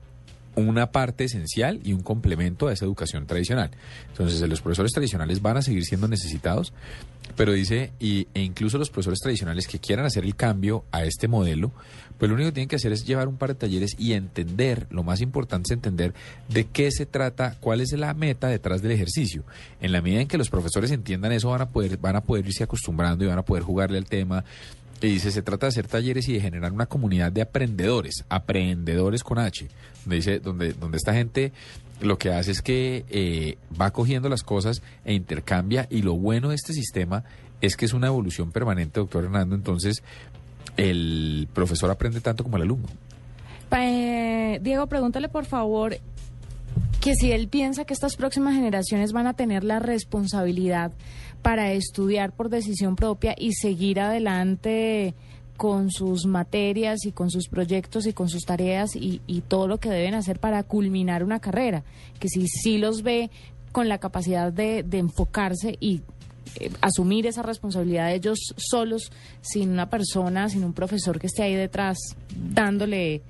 una parte esencial y un complemento a esa educación tradicional. Entonces, los profesores tradicionales van a seguir siendo necesitados, pero dice, y, e incluso los profesores tradicionales que quieran hacer el cambio a este modelo, pues lo único que tienen que hacer es llevar un par de talleres y entender, lo más importante es entender de qué se trata, cuál es la meta detrás del ejercicio. En la medida en que los profesores entiendan eso, van a poder, van a poder irse acostumbrando y van a poder jugarle al tema. Y dice, se trata de hacer talleres y de generar una comunidad de aprendedores, aprendedores con H, donde dice, donde, donde esta gente lo que hace es que eh, va cogiendo las cosas e intercambia. Y lo bueno de este sistema es que es una evolución permanente, doctor Hernando, entonces el profesor aprende tanto como el alumno. Eh, Diego, pregúntale por favor que si él piensa que estas próximas generaciones van a tener la responsabilidad para estudiar por decisión propia y seguir adelante con sus materias y con sus proyectos y con sus tareas y, y todo lo que deben hacer para culminar una carrera, que si sí los ve con la capacidad de, enfocarse y eh, asumir esa responsabilidad de ellos solos, sin una persona, sin un profesor que esté ahí detrás dándole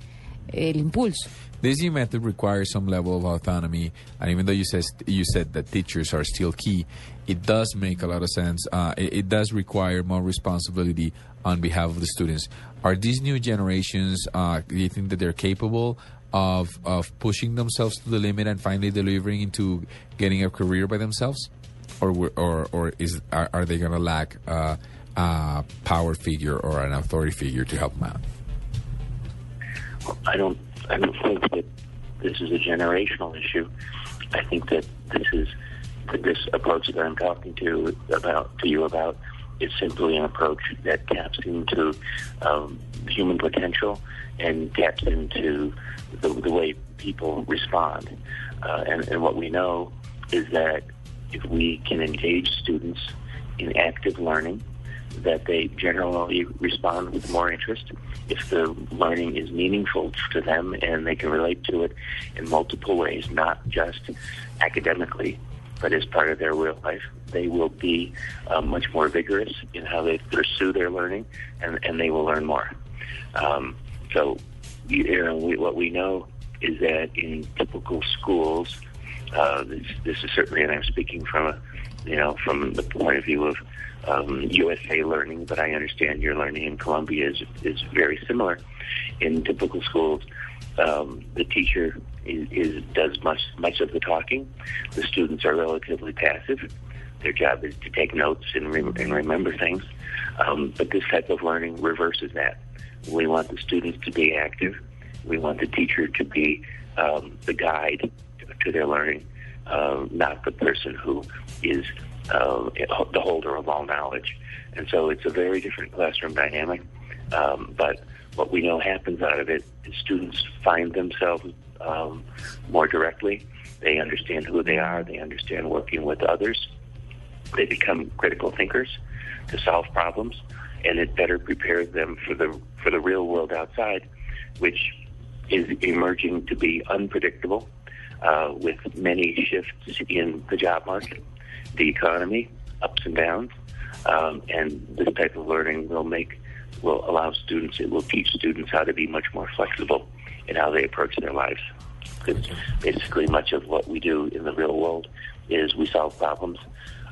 el impulso. This new method requires some level of autonomy, and even though you said you said that teachers are still key, it does make a lot of sense. Uh, it, it, does require more responsibility on behalf of the students. Are these new generations? Uh, do you think that they're capable of of pushing themselves to the limit and finally delivering into getting a career by themselves, or or or is are, are they going to lack uh, a power figure or an authority figure to help them out? I don't. I don't think that this is a generational issue. I think that this is this approach that I'm talking to about to you about is simply an approach that taps into um, human potential and taps into the, the way people respond. Uh, and, and what we know is that if we can engage students in active learning, that they generally respond with more interest. If the learning is meaningful to them and they can relate to it in multiple ways, not just academically, but as part of their real life, they will be uh, much more vigorous in how they pursue their learning and, and they will learn more. Um, so, you know, we, what we know is that in typical schools, uh, this, this is certainly, and I'm speaking from a, you know, from the point of view of um, USA learning, but I understand your learning in Columbia is is very similar. In typical schools, um, the teacher is, is does much much of the talking. The students are relatively passive. Their job is to take notes and, re- and remember things. Um, but this type of learning reverses that. We want the students to be active. We want the teacher to be um, the guide to their learning, uh, not the person who is uh, the holder of all knowledge. And so it's a very different classroom dynamic. Um, but what we know happens out of it is students find themselves um, more directly. They understand who they are. They understand working with others. They become critical thinkers to solve problems, and it better prepares them for the for the real world outside, which is emerging to be unpredictable, uh, with many shifts in the job market the economy, ups and downs, um, and this type of learning will make will allow students it will teach students how to be much more flexible in how they approach their lives. Because basically, much of what we do in the real world is we solve problems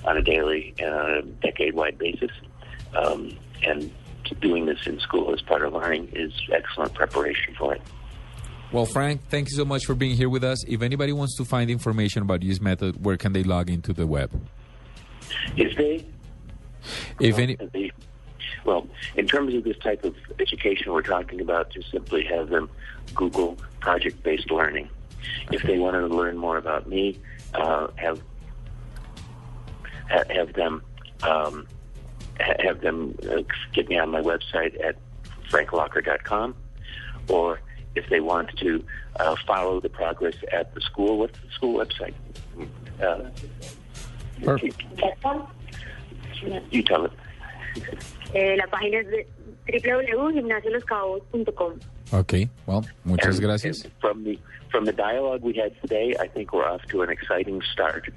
on a daily and a decade-wide basis, um, and doing this in school as part of learning is excellent preparation for it. Well, Frank, thank you so much for being here with us. If anybody wants to find information about this method, where can they log into the web? If they, if any, they, well, in terms of this type of education we're talking about, just simply have them Google project-based learning. If they want to learn more about me, uh, have have them um, have them uh, get me on my website at franklocker.com or if they want to uh, follow the progress at the school. What's the school website? Uh, you tell it. Eh, la página es de www.gimnasioloscabos.com. Okay. Well, muchas And- gracias. and From the from the dialogue we had today, I think we're off to an exciting start.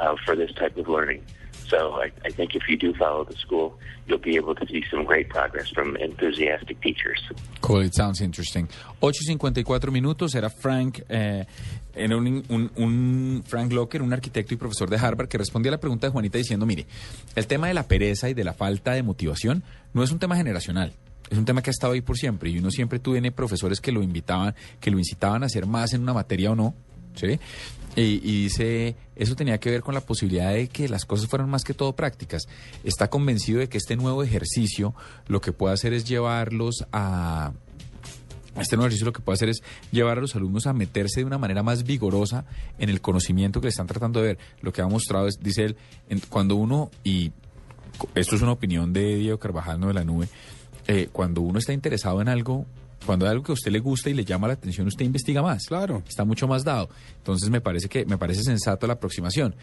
uh, for this type of learning. So I, I think if you do follow the school, you'll be able to see some great progress from enthusiastic teachers. Cool, it sounds interesting. 8.54 minutos, era Frank, eh, era un, un- un Frank Locker, un arquitecto y profesor de Harvard, que respondía a la pregunta de Juanita diciendo, mire, el tema de la pereza y de la falta de motivación no es un tema generacional. Es un tema que ha estado ahí por siempre y uno siempre tiene profesores que lo invitaban, que lo incitaban a hacer más en una materia o no, Y, dice, eso tenía que ver con la posibilidad de que las cosas fueran más que todo prácticas. Está convencido de que este nuevo ejercicio lo que puede hacer es llevarlos a, este nuevo ejercicio lo que puede hacer es llevar a los alumnos a meterse de una manera más vigorosa en el conocimiento que le están tratando de ver. Lo que ha mostrado es, dice él, cuando uno, y esto es una opinión de Diego Carvajal, no de la nube, eh, cuando uno está interesado en algo, cuando hay algo que a usted le gusta y le llama la atención, usted investiga más. Claro. Está mucho más dado. Entonces me parece que, me parece sensato la aproximación.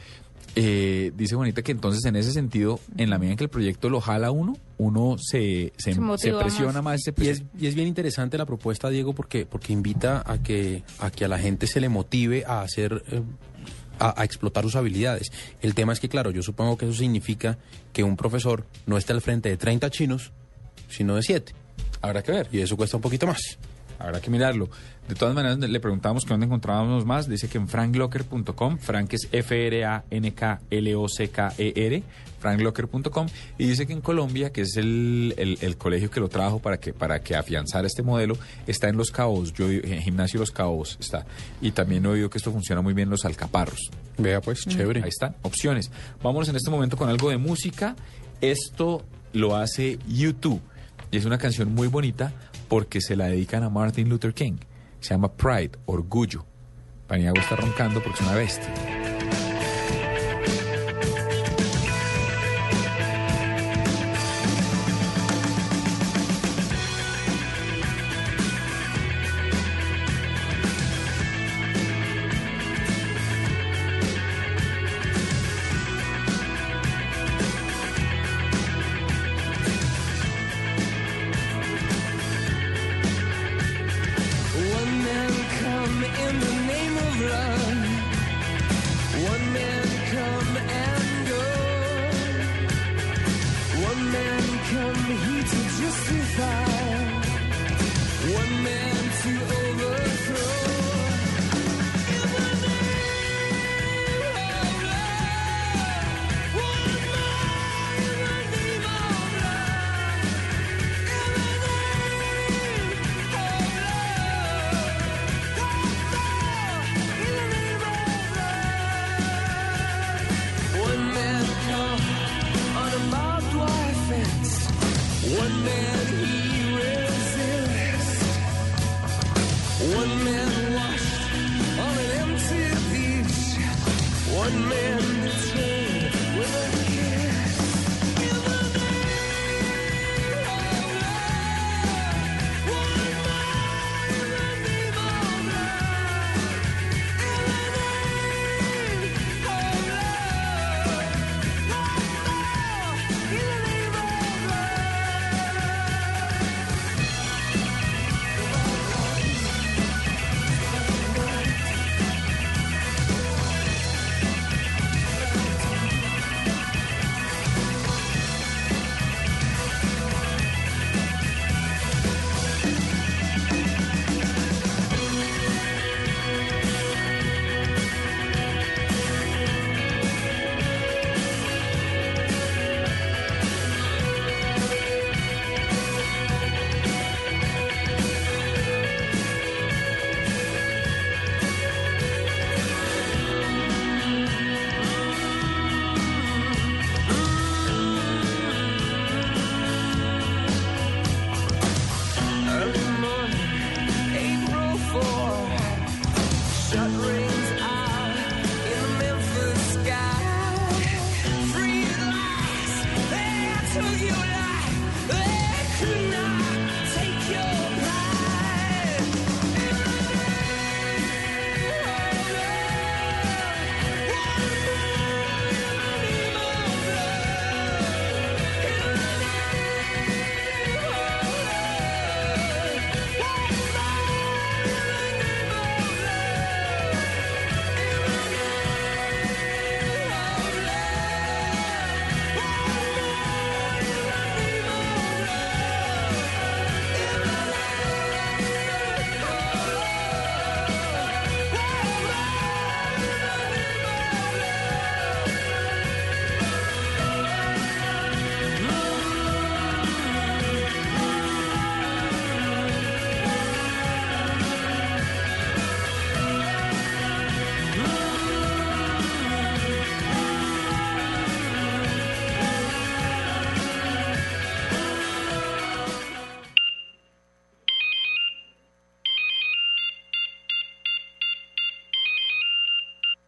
Eh, dice Juanita que entonces en ese sentido, en la medida en que el proyecto lo jala a uno, uno se, se, se presiona más. se Y es, y es bien interesante la propuesta, Diego, porque, porque invita a que, a que a la gente se le motive a hacer... eh, a, a explotar sus habilidades. El tema es que, claro, yo supongo que eso significa que un profesor no está al frente de 30 chinos, sino de 7. Habrá que ver. Y eso cuesta un poquito más. Habrá que mirarlo. De todas maneras, le preguntamos que dónde encontrábamos más. Dice que en franklocker.com. Frank es F-R-A-N-K-L-O-C-K-E-R. franklocker.com. Y dice que en Colombia, que es el, el- el colegio que lo trajo para que, para que afianzara este modelo, está en Los Cabos. Yo, en Gimnasio Los Cabos está. Y también he oído que esto funciona muy bien en los alcaparros. Vea, pues, chévere. Ahí están, opciones. Vámonos en este momento con algo de música. Esto lo hace YouTube. Y es una canción muy bonita porque se la dedican a Martin Luther King. Se llama Pride, Orgullo. Paniagua está roncando porque es una bestia.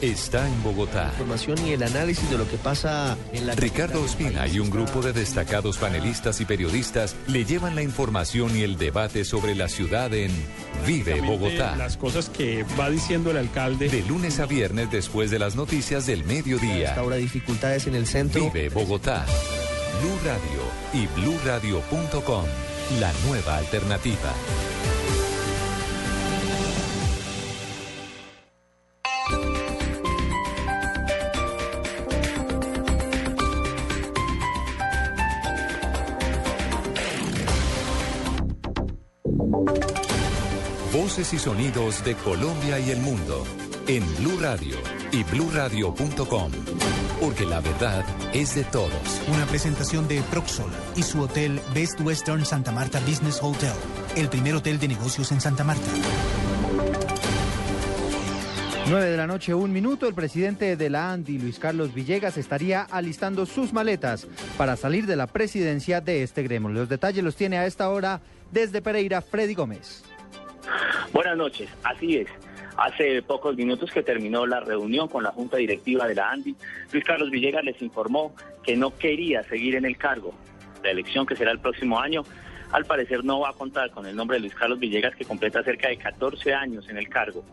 Está en Bogotá. información y el análisis de lo que pasa en la Ricardo Ospina y un grupo de destacados panelistas y periodistas le llevan la información y el debate sobre la ciudad en Vive Bogotá. Las cosas que va diciendo el alcalde. De lunes a viernes después de las noticias del mediodía. Ahora dificultades en el centro. Vive Bogotá. Blue Radio y bluradio.com. La nueva alternativa. Voces y sonidos de Colombia y el mundo en Blue Radio y bluradio.com. Porque la verdad es de todos. Una presentación de Proxol y su hotel Best Western Santa Marta Business Hotel, el primer hotel de negocios en Santa Marta. 9 de la noche, un minuto. El presidente de la ANDI, Luis Carlos Villegas, estaría alistando sus maletas para salir de la presidencia de este gremio. Los detalles los tiene a esta hora desde Pereira Freddy Gómez. Buenas noches, así es. Hace pocos minutos que terminó la reunión con la Junta Directiva de la ANDI, Luis Carlos Villegas les informó que no quería seguir en el cargo. La elección que será el próximo año, al parecer no va a contar con el nombre de Luis Carlos Villegas, que completa cerca de 14 años en el cargo.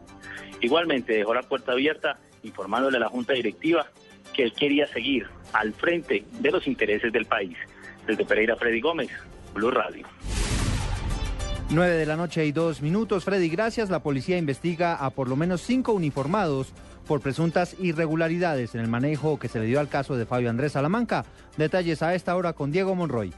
Igualmente dejó la puerta abierta, informándole a la Junta Directiva que él quería seguir al frente de los intereses del país. Desde Pereira, Freddy Gómez, Blue Radio. 9 de la noche y dos minutos. Freddy, gracias. La policía investiga a por lo menos cinco uniformados por presuntas irregularidades en el manejo que se le dio al caso de Fabio Andrés Salamanca. Detalles a esta hora con Diego Monroy.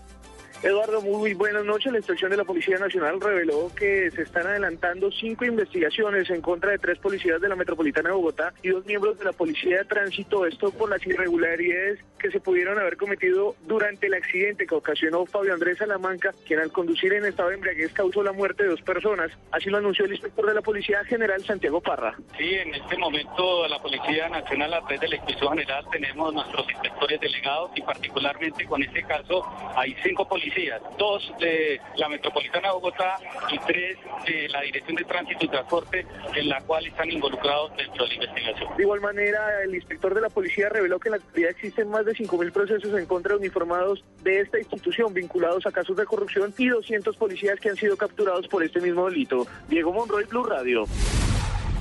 Eduardo, muy buenas noches. La inspección de la Policía Nacional reveló que se están adelantando cinco investigaciones en contra de tres policías de la Metropolitana de Bogotá y dos miembros de la Policía de Tránsito. Esto por las irregularidades que se pudieron haber cometido durante el accidente que ocasionó Fabio Andrés Salamanca, quien al conducir en estado de embriaguez causó la muerte de dos personas. Así lo anunció el inspector de la Policía General Santiago Parra. Sí, en este momento la Policía Nacional, a través de la Inspección General, tenemos nuestros inspectores delegados y particularmente con este caso hay cinco policías, dos de la Metropolitana de Bogotá y tres de la Dirección de Tránsito y Transporte, en la cual están involucrados dentro de la investigación. De igual manera, el inspector de la policía reveló que en la actualidad existen más de 5.000 procesos en contra de uniformados de esta institución vinculados a casos de corrupción y 200 policías que han sido capturados por este mismo delito. Diego Monroy, Blue Radio.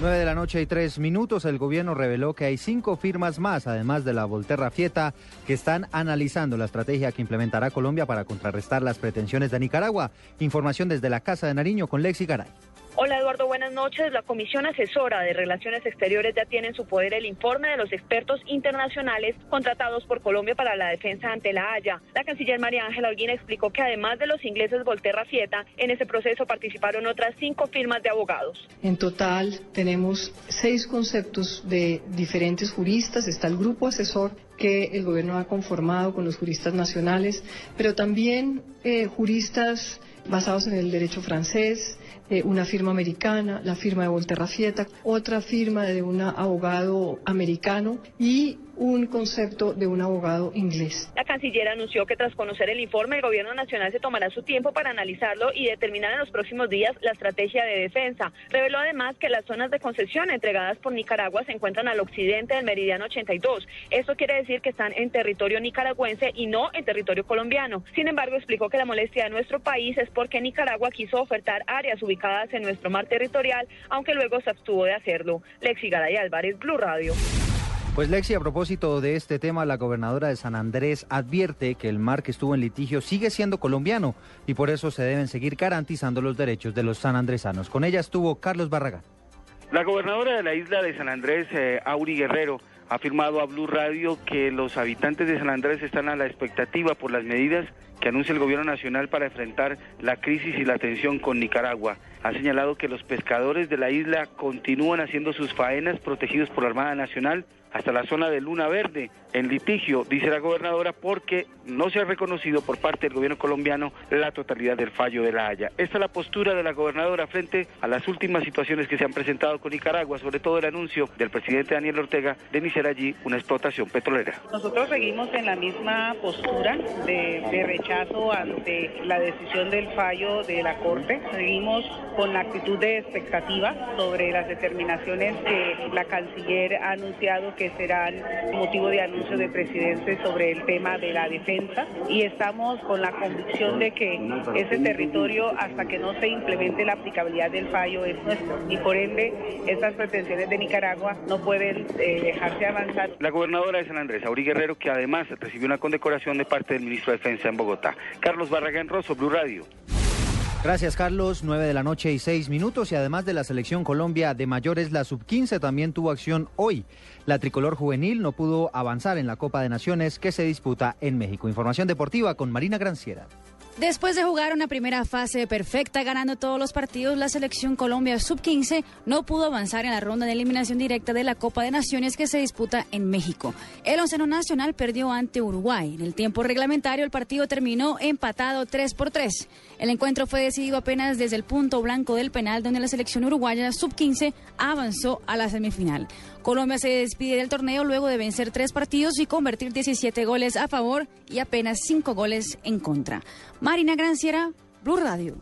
9 de la noche y tres minutos. El gobierno reveló que hay cinco firmas más, además de la Volterra Fieta, que están analizando la estrategia que implementará Colombia para contrarrestar las pretensiones de Nicaragua. Información desde la Casa de Nariño con Lexi Garay. Hola Eduardo, buenas noches. La Comisión Asesora de Relaciones Exteriores ya tiene en su poder el informe de los expertos internacionales contratados por Colombia para la defensa ante la Haya. La canciller María Ángela Holguín explicó que además de los ingleses Volterra Fieta, en ese proceso participaron otras cinco firmas de abogados. En total tenemos seis conceptos de diferentes juristas. Está el grupo asesor que el gobierno ha conformado con los juristas nacionales, pero también eh, juristas basados en el derecho francés, eh, una firma americana, la firma de Volterra Fieta, otra firma de un abogado americano y un concepto de un abogado inglés. La canciller anunció que tras conocer el informe, el gobierno nacional se tomará su tiempo para analizarlo y determinar en los próximos días la estrategia de defensa. Reveló además que las zonas de concesión entregadas por Nicaragua se encuentran al occidente del meridiano 82. Esto quiere decir que están en territorio nicaragüense y no en territorio colombiano. Sin embargo, explicó que la molestia de nuestro país es porque Nicaragua quiso ofertar áreas ubicadas en nuestro mar territorial, aunque luego se abstuvo de hacerlo. Lexi Garay Álvarez, Blue Radio. Pues Lexi, a propósito de este tema, la gobernadora de San Andrés advierte que el mar que estuvo en litigio sigue siendo colombiano y por eso se deben seguir garantizando los derechos de los sanandresanos. Con ella estuvo Carlos Barragán. La gobernadora de la isla de San Andrés, eh, Auri Guerrero, ha afirmado a Blue Radio que los habitantes de San Andrés están a la expectativa por las medidas que anuncia el gobierno nacional para enfrentar la crisis y la tensión con Nicaragua. Ha señalado que los pescadores de la isla continúan haciendo sus faenas protegidos por la Armada Nacional hasta la zona de Luna Verde, en litigio, dice la gobernadora, porque no se ha reconocido por parte del gobierno colombiano la totalidad del fallo de la Haya. Esta es la postura de la gobernadora frente a las últimas situaciones que se han presentado con Nicaragua, sobre todo el anuncio del presidente Daniel Ortega de iniciar allí una explotación petrolera. Nosotros seguimos en la misma postura de, de rechazo ante la decisión del fallo de la Corte. Seguimos con la actitud de expectativa sobre las determinaciones que la canciller ha anunciado que serán motivo de anuncio del presidente sobre el tema de la defensa y estamos con la convicción de que ese territorio hasta que no se implemente la aplicabilidad del fallo es nuestro y por ende estas pretensiones de Nicaragua no pueden eh, dejarse avanzar. La gobernadora de San Andrés, Auri Guerrero, que además recibió una condecoración de parte del ministro de Defensa en Bogotá. Carlos Barragán Rosso, Blue Radio. Gracias, Carlos. 9 de la noche y 6 minutos. Y además de la selección Colombia de mayores, la sub-15 también tuvo acción hoy. La tricolor juvenil no pudo avanzar en la Copa de Naciones que se disputa en México. Información deportiva con Marina Granciera. Después de jugar una primera fase perfecta ganando todos los partidos, la selección Colombia sub-15 no pudo avanzar en la ronda de eliminación directa de la Copa de Naciones que se disputa en México. El onceno nacional perdió ante Uruguay. En el tiempo reglamentario el partido terminó empatado 3 por 3. El encuentro fue decidido apenas desde el punto blanco del penal donde la selección uruguaya sub-15 avanzó a la semifinal. Colombia se despide del torneo luego de vencer tres partidos y convertir 17 goles a favor y apenas 5 goles en contra. Marina Granciera, Blue Radio.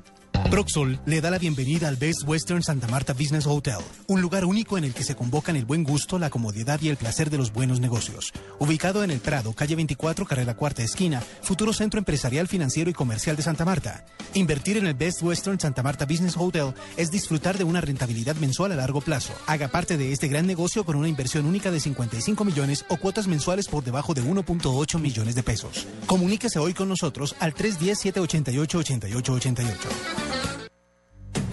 Proxol le da la bienvenida al Best Western Santa Marta Business Hotel, un lugar único en el que se convocan el buen gusto, la comodidad y el placer de los buenos negocios. Ubicado en el Prado, calle 24, carrera cuarta esquina, futuro centro empresarial, financiero y comercial de Santa Marta. Invertir en el Best Western Santa Marta Business Hotel es disfrutar de una rentabilidad mensual a largo plazo. Haga parte de este gran negocio con una inversión única de 55 millones o cuotas mensuales por debajo de 1.8 millones de pesos. Comuníquese hoy con nosotros al 310-788-8888.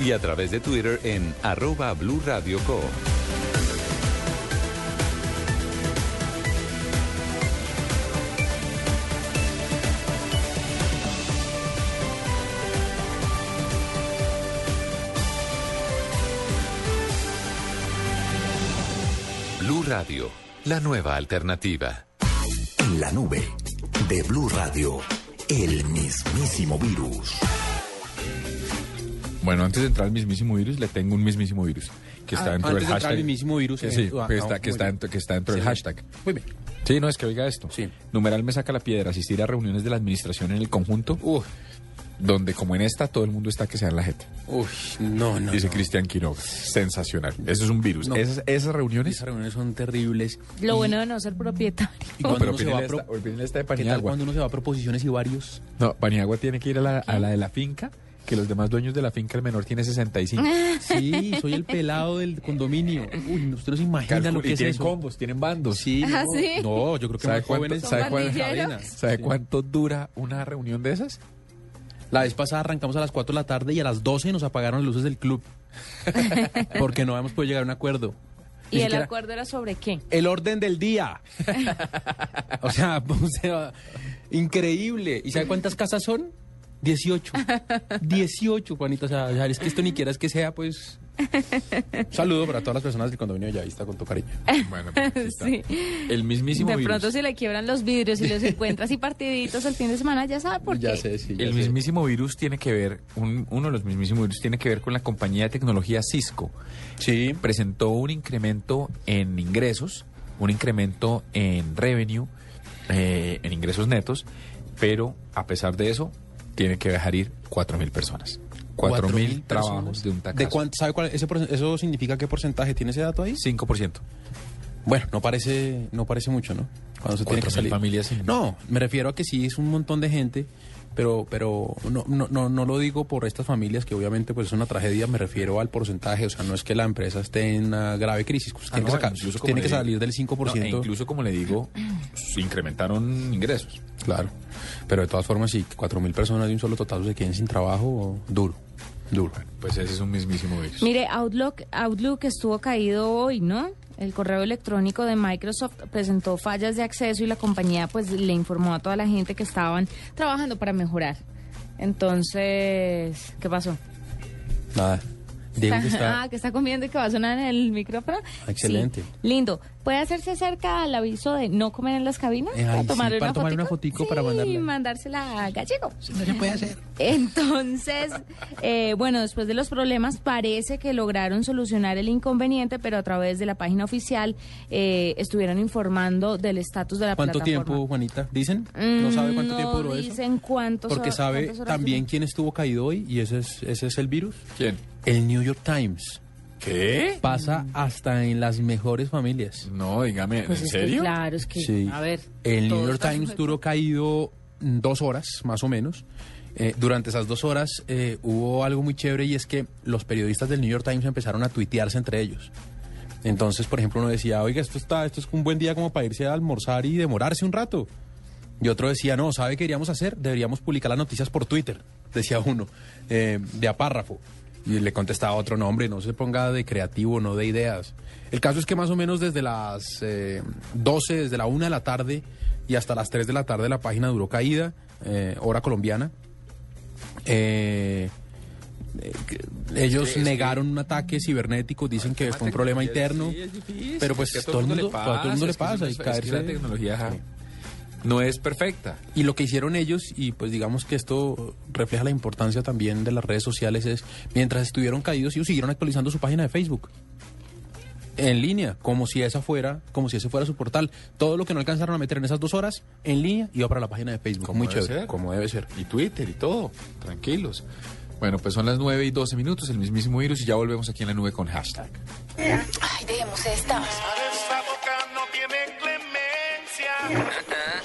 y a través de Twitter en arroba Blue Radio Co. Blue Radio, la nueva alternativa. En la nube de Blue Radio, el mismísimo virus. Bueno, antes de entrar al mismísimo virus, le tengo un mismísimo virus que está Ah, dentro antes del de entrar hashtag. al mismísimo virus, Sí, eh, sí, ah, que no, está, que está, dentro, que está dentro del Sí. hashtag. Muy bien. Sí, no, es que oiga esto. Numeral me saca la piedra, asistir a reuniones de la administración en el conjunto. Donde, como en esta, todo el mundo está que sea en la jeta. Uy, no, no. Dice no. Cristian Quiroga. Sensacional. Eso es un virus. No. Esas, esas reuniones. Esas reuniones son terribles. Lo bueno de no ser propietario. Y cuando pero uno se va a está- pro- está de ¿Qué tal cuando uno se va a proposiciones y varios? No, Paniagua tiene que ir a la, a la de la finca, que los demás dueños de la finca, el menor tiene 65. Sí, soy el pelado del condominio. Uy, usted no se imagina Calcul- lo y que es tienen eso. combos, tienen bandos. Sí, ¿Ah, no, sí? no, yo creo que ¿Sabe más cuánto, jóvenes sabe cuán- ¿Pandilleros? sabe cuánto dura una reunión de esas? La vez pasada arrancamos a las 4 de la tarde y a las 12 nos apagaron las luces del club. Porque no habíamos podido llegar a un acuerdo. ¿Y el acuerdo era sobre qué? El orden del día. o, sea, o sea, increíble. ¿Y sabe cuántas casas son? 18. 18, Juanito. O sea, es que esto ni quieras que sea, pues. Un saludo para todas las personas del condominio ya está con tu cariño. Bueno, pues. Sí. El mismísimo De virus. pronto si le quiebran los vidrios y los encuentras y partiditos el fin de semana, ya sabe por qué. el mismísimo virus tiene que ver, un- uno de los mismísimos virus tiene que ver con la compañía de tecnología Cisco. Sí. Presentó un incremento en ingresos, un incremento en revenue, eh, en ingresos netos, pero a pesar de eso, tiene que dejar ir 4.000 personas. 4.000 trabajos de un tacazo. ¿De cuánto, ¿Sabe cuál? Ese, ¿Eso significa qué porcentaje? ¿Tiene ese dato ahí? 5%. Bueno, no parece, no parece mucho, ¿no? Cuando se tiene que 4.000 salir. familias sin- No, me refiero a que sí es un montón de gente, pero, pero no, no, no, no lo digo por estas familias que obviamente pues es una tragedia, me refiero al porcentaje, o sea, no es que la empresa esté en una grave crisis, pues, Ah, tiene, no, que, sacar- incluso como tiene que digo- salir del 5%. No, e incluso, como le digo, se incrementaron ingresos. Claro, pero de todas formas, si cuatro mil personas de un solo total se queden sin trabajo, duro, duro. Pues ese es un mismísimo virus. Mire, Outlook, Outlook estuvo caído hoy, ¿no? El correo electrónico de Microsoft presentó fallas de acceso y la compañía pues le informó a toda la gente que estaban trabajando para mejorar. Entonces, ¿qué pasó? Nada. Diego que está... Ah, que está comiendo y que va a sonar en el micrófono. Excelente. Sí, lindo. ¿Puede hacerse cerca al aviso de no comer en las cabinas? Eh, ay, sí, tomarle para tomar una fotico? para Sí, mandarla. Y mandársela a Gallego. No se puede hacer. Entonces, eh, bueno, después de los problemas, parece que lograron solucionar el inconveniente, pero a través de la página oficial eh, estuvieron informando del estatus de la ¿Cuánto plataforma. tiempo, Juanita? ¿Dicen? ¿No sabe cuánto Mm, tiempo duró eso? dicen cuántos Porque sabe también duró. quién estuvo caído hoy y ese es, ese es el virus. ¿Quién? El New York Times. ¿Qué? Pasa hasta en las mejores familias. No, dígame, Pues es que, claro, es que, Sí. a ver. El New York Times duró caído dos horas, más o menos. Eh, durante esas dos horas eh, hubo algo muy chévere y es que los periodistas del New York Times empezaron a tuitearse entre ellos. Entonces, por ejemplo, uno decía, oiga, esto está, esto es un buen día como para irse a almorzar y demorarse un rato. Y otro decía, no, ¿sabe qué deberíamos hacer? Deberíamos publicar las noticias por Twitter, decía uno, eh, de a párrafo. Y le contestaba otro nombre, no se ponga de creativo, no de ideas. El caso es que más o menos desde las eh, 12, desde la 1 de la tarde y hasta las 3 de la tarde la página duró caída, eh, hora colombiana. Eh, eh, ellos negaron un ataque cibernético, dicen que fue un problema interno, Sí, es difícil, pero pues todo el mundo, le a todo el mundo le es que pasa y que la caerse. tecnología no es perfecta. Y lo que hicieron ellos, y pues digamos que esto refleja la importancia también de las redes sociales, es mientras estuvieron caídos, ellos siguieron actualizando su página de Facebook. En línea, como si esa fuera, como si ese fuera su portal. Todo lo que no alcanzaron a meter en esas dos horas, en línea, iba para la página de Facebook. Como Muy debe chévere. ser. Como debe ser. Y Twitter y todo. Tranquilos. Bueno, pues son las 9 y 12 minutos, el mismísimo virus, y ya volvemos aquí en la nube con hashtag. Ay, dejemos esta.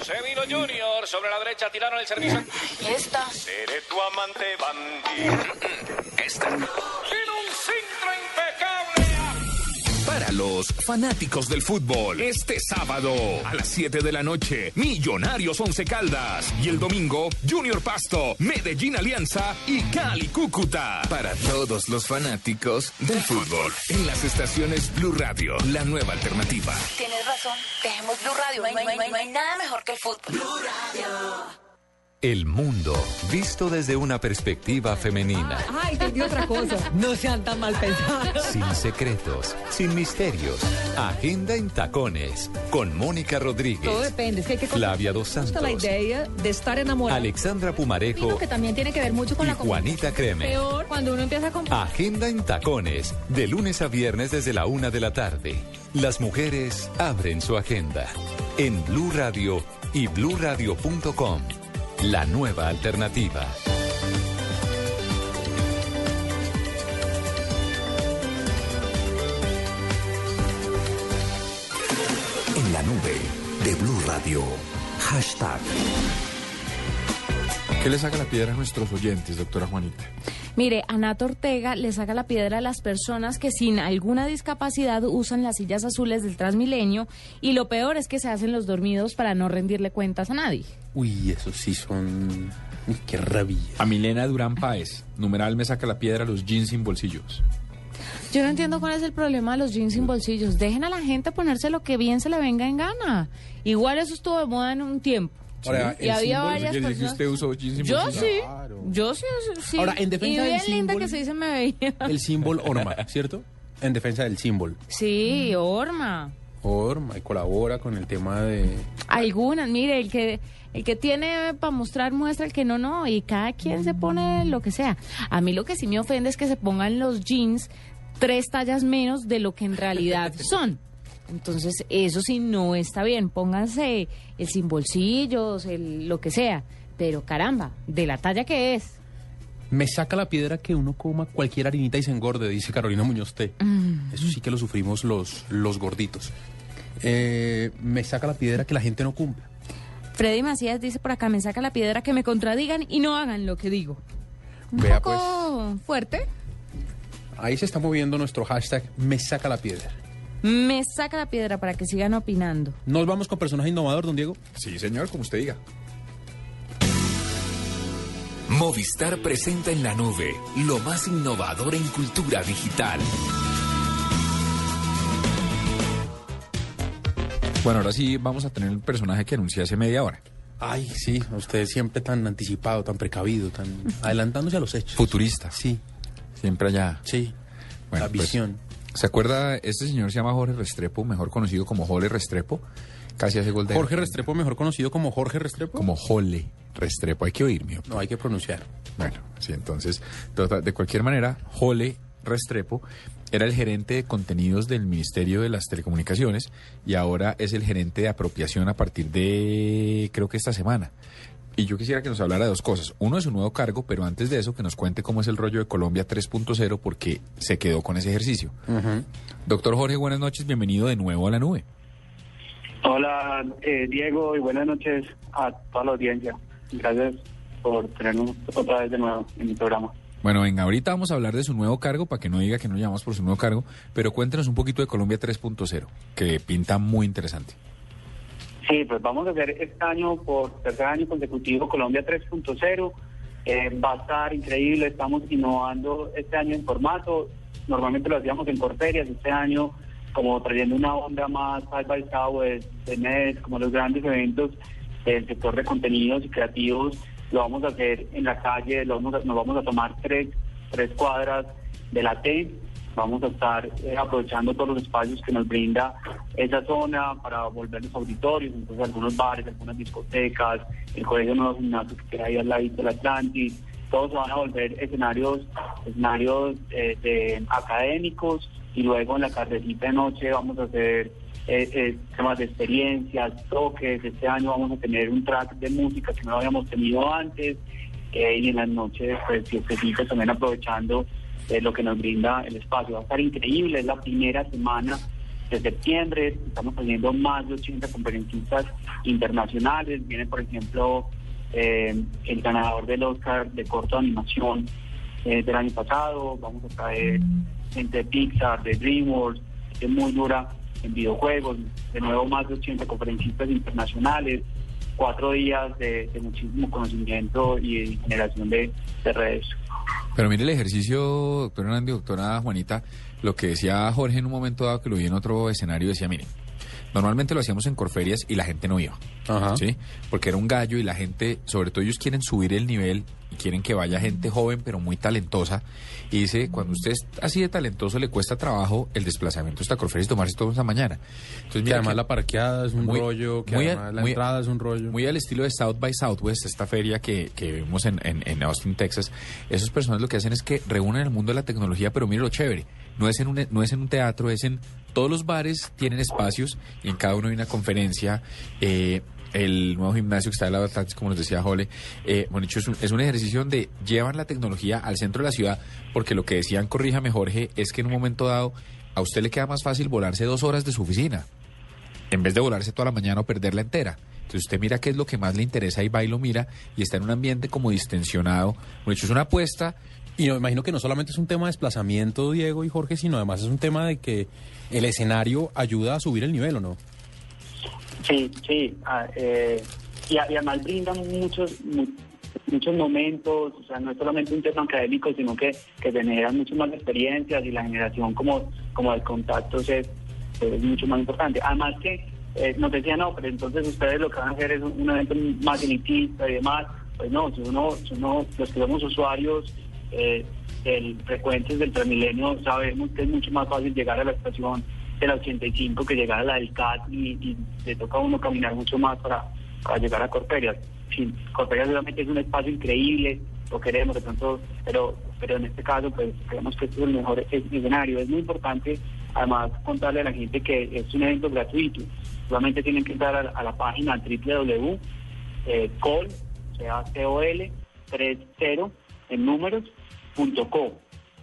Se vino Junior, sobre la derecha tiraron el servicio. ¿Y esta? Seré tu amante bandido. Esta. Tiene un centro impecable. Para los fanáticos del fútbol, este sábado a las 7 de la noche, Millonarios Once Caldas. Y el domingo, Junior Pasto, Medellín Alianza y Cali Cúcuta. Para todos los fanáticos del fútbol, en las estaciones Blue Radio, la nueva alternativa. Tienes razón. Dejemos Blue Radio. No hay, no hay- no hay nada mejor que el fútbol. Blue Radio. El mundo visto desde una perspectiva femenina. Ay, entendí otra cosa. No sean tan mal pensados. Sin secretos, sin misterios. Agenda en tacones. Con Mónica Rodríguez. Todo depende. Es que hay que Flavia Dos gusta la Santos. idea de estar enamorado. Alexandra Pumarejo que también tiene que ver mucho con y la comunicación. Juanita Creme. Peor cuando uno empieza a comprar. Agenda en tacones. De lunes a viernes desde la una de la tarde. Las mujeres abren su agenda. En Blue Radio y bluradio.com. La nueva alternativa. En la nube de Blue Radio. Hashtag. ¿Qué le saca la piedra a nuestros oyentes, doctora Juanita? Mire, Anato Ortega le saca la piedra a las personas que sin alguna discapacidad usan las sillas azules del Transmilenio y lo peor es que se hacen los dormidos para no rendirle cuentas a nadie. Uy, esos sí son... Uy, Qué rabia. A Milena Durán Páez, numeral me saca la piedra los jeans sin bolsillos. Yo no entiendo cuál es el problema de los jeans sin bolsillos. Dejen a la gente ponerse lo que bien se le venga en gana. Igual eso estuvo de moda en un tiempo. Ahora, y había varias ¿Quiere decir que personas. usted usó jeans sin Yo sí, yo sí, sí. Ahora, en defensa y del bien linda símbolo- que se me veía. El símbolo Orma, ¿cierto? En defensa del símbolo. Sí, Orma. Orma y colabora con el tema de... Algunas, mire, el que el que tiene para mostrar muestra, el que no, no, y cada quien se pone lo que sea. A mí lo que sí me ofende es que se pongan los jeans tres tallas menos de lo que en realidad son. Entonces, eso sí no está bien. Pónganse el sin bolsillos, el lo que sea. Pero caramba, de la talla que es. Me saca la piedra que uno coma cualquier harinita y se engorde, dice Carolina Muñoz T. Mm. Eso sí que lo sufrimos los, los gorditos. Eh, me saca la piedra que la gente no cumple. Freddy Macías dice por acá, me saca la piedra que me contradigan y no hagan lo que digo. Un Vea, poco fuerte. Ahí se está moviendo nuestro hashtag me saca la piedra. Me saca la piedra para que sigan opinando. ¿Nos vamos con personaje innovador, don Diego? Sí, señor, como usted diga. Movistar presenta en la nube lo más innovador en cultura digital. Bueno, ahora sí vamos a tener el personaje que anuncié hace media hora. Ay, sí, usted siempre tan anticipado, tan precavido, tan adelantándose a los hechos. Futurista. Sí. Siempre allá. Sí. Bueno, la pues, visión. ¿Se acuerda? Este señor se llama Jorge Restrepo, mejor conocido como Jole Restrepo. Casi hace gol de... Jorge Restrepo, mejor conocido como Jorge Restrepo. Como Jole Restrepo. Hay que oír, mío. No, hay que pronunciar. Bueno, sí, entonces, tota- de cualquier manera, Jole Restrepo era el gerente de contenidos del Ministerio de las Telecomunicaciones y ahora es el gerente de apropiación a partir de, creo que esta semana. Y yo quisiera que nos hablara de dos cosas. Uno es su nuevo cargo, pero antes de eso que nos cuente cómo es el rollo de Colombia 3.0 porque se quedó con ese ejercicio. Doctor Jorge, buenas noches, bienvenido de nuevo a la nube. Hola, eh, Diego, y buenas noches a toda la audiencia. Gracias por tenernos otra vez de nuevo en mi programa. Bueno, venga, ahorita vamos a hablar de su nuevo cargo, para que no diga que no llamamos por su nuevo cargo, pero cuéntenos un poquito de Colombia 3.0, que pinta muy interesante. Sí, pues vamos a hacer este año por tercer año consecutivo Colombia 3.0. Eh, va a estar increíble, estamos innovando este año en formato. Normalmente lo hacíamos en Corferias, este año como trayendo una onda más side by side de MES, como los grandes eventos del sector de contenidos y creativos. Lo vamos a hacer en la calle, lo vamos a- nos vamos a tomar tres, tres cuadras de la T. Vamos a estar eh, aprovechando todos los espacios que nos brinda esa zona para volver los auditorios, entonces algunos bares, algunas discotecas, el colegio Nuevo Gimnasio que queda ahí al lado del Atlantis, todos van a volver escenarios, escenarios eh, académicos y luego en la tardecita de noche vamos a hacer eh, eh, temas de experiencias, toques. Este año vamos a tener un track de música que no habíamos tenido antes eh, y en las noches, pues, fiestecitas también aprovechando eh, lo que nos brinda el espacio. Va a estar increíble, es la primera semana de septiembre, estamos teniendo más de 80 conferencistas internacionales, viene por ejemplo eh, el ganador del Oscar de corto animación eh, del año pasado, vamos a traer gente de Pixar, de DreamWorks, que es muy dura en videojuegos, de nuevo más de 80 conferencistas internacionales, cuatro días de, de muchísimo conocimiento y generación de, de redes. Pero mire el ejercicio, doctor Hernández, doctora Juanita, lo que decía Jorge en un momento dado que lo vi en otro escenario, decía, mire, normalmente lo hacíamos en Corferias y la gente no iba, ¿sí? Porque era un gallo y la gente, sobre todo ellos quieren subir el nivel quieren que vaya gente joven pero muy talentosa. Y dice, cuando usted es así de talentoso le cuesta trabajo el desplazamiento hasta Corferias y tomarse todo esa mañana. Entonces, Que además la parqueada es un rollo, que muy además la muy- entrada es un rollo. Muy al estilo de South by Southwest, esta feria que, que vemos en, en, en Austin, Texas. Esas personas lo que hacen es que reúnen el mundo de la tecnología, pero mire lo chévere. No es en un, no es en un teatro, es en todos los bares tienen espacios y en cada uno hay una conferencia. eh, el nuevo gimnasio que está al lado de como nos decía Jole, eh, bueno, dicho, es un, es un ejercicio donde llevan la tecnología al centro de la ciudad, porque lo que decían, corríjame Jorge, es que en un momento dado a usted le queda más fácil volarse dos horas de su oficina en vez de volarse toda la mañana o perderla entera. Entonces usted mira qué es lo que más le interesa y va y lo mira y está en un ambiente como distensionado. Bueno, hecho, es una apuesta. Y no, imagino que no solamente es un tema de desplazamiento, Diego y Jorge, sino además es un tema de que el escenario ayuda a subir el nivel, ¿o no? Sí, sí. ah, eh, y, además brindan muchos mu- muchos momentos, o sea, no es solamente un tema académico, sino que, que generan muchas más experiencias y la generación como, como de contactos es, mucho más importante. Además que eh, nos decían, no, pero entonces ustedes lo que van a hacer es un, evento más elitista y demás. Pues no, si uno, si uno los que somos usuarios eh, del, frecuentes del Transmilenio, sabemos que es mucho más fácil llegar a la estación de la 85 que llegar a la del CAT y, le toca a uno caminar mucho más para, para llegar a Corperias. Sí, Corperias obviamente es un espacio increíble, lo queremos de pronto, pero, pero en este caso pues creemos que este es el mejor es- escenario. Es muy importante además contarle a la gente que es un evento gratuito. Solamente tienen que entrar a, a la página www eh, col, o sea, COL 30 en números, punto co.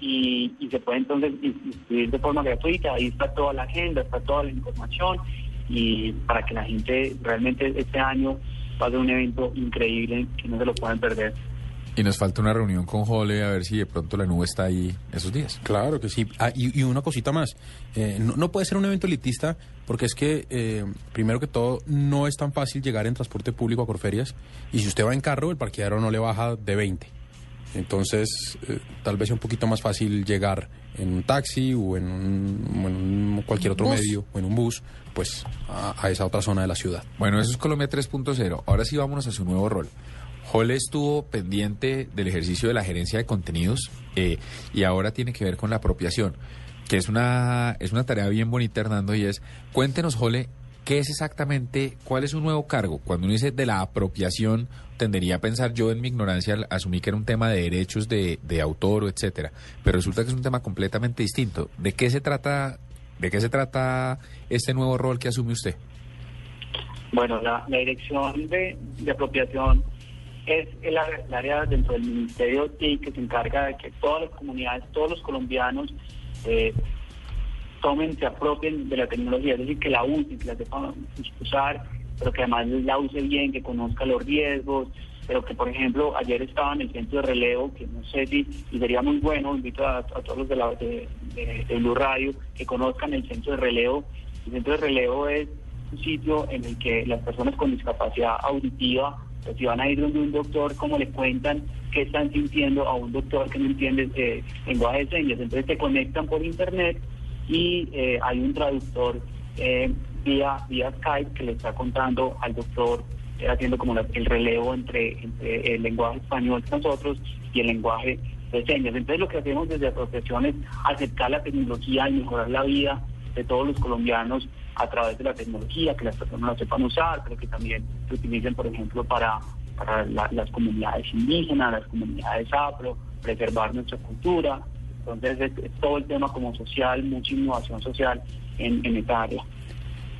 Y, y se puede entonces ins- inscribir de forma gratuita. Ahí está toda la agenda, está toda la información. y para que la gente realmente este año va a ser un evento increíble que no se lo pueden perder. Y nos falta una reunión con Jole a ver si de pronto la nube está ahí esos días. Claro que sí. Ah, y, y una cosita más. Eh, no, no puede ser un evento elitista porque es que, eh, primero que todo, no es tan fácil llegar en transporte público a Corferias. Y si usted va en carro, el parqueadero no le baja de 20. Entonces, eh, tal vez sea un poquito más fácil llegar en un taxi o en, un- o en un- cualquier otro Bus. medio o en un bus, pues a, a esa otra zona de la ciudad. Bueno, eso es Colombia 3.0. Ahora sí vámonos a su nuevo rol. Jole estuvo pendiente del ejercicio de la gerencia de contenidos eh, y ahora tiene que ver con la apropiación, que es una, es una tarea bien bonita, Hernando, y es, cuéntenos, Jole, ¿qué es exactamente, cuál es su nuevo cargo? Cuando uno dice de la apropiación, tendería a pensar yo en mi ignorancia, asumí que era un tema de derechos de, autor, etcétera, pero resulta que es un tema completamente distinto. ¿De qué se trata, de qué se trata este nuevo rol que asume usted? Bueno, la, dirección de, apropiación es el área dentro del Ministerio TIC que se encarga de que todas las comunidades, todos los colombianos eh, tomen, se apropien de la tecnología, es decir, que la usen, que la sepan usar, pero que además la use bien, que conozca los riesgos, pero que, por ejemplo, ayer estaba en el centro de relevo, que no sé si, y sería muy bueno, invito a, todos los de, la, de Blue Radio que conozcan el centro de relevo. El centro de relevo es un sitio en el que las personas con discapacidad auditiva, pues si van a ir donde un doctor, como le cuentan qué están sintiendo a un doctor que no entiende eh, lenguaje de señas. Entonces se conectan por internet y eh, hay un traductor eh, vía, vía Skype que le está contando al doctor, eh, haciendo como la- el relevo entre, entre el lenguaje español de nosotros y el lenguaje de señas. Entonces lo que hacemos desde asociación es acercar la tecnología y mejorar la vida de todos los colombianos a través de la tecnología, que las personas la sepan usar, pero que también se utilicen, por ejemplo, para, para la- las comunidades indígenas, las comunidades afro, preservar nuestra cultura. Entonces es, todo el tema como social, mucha innovación social en, en esta área.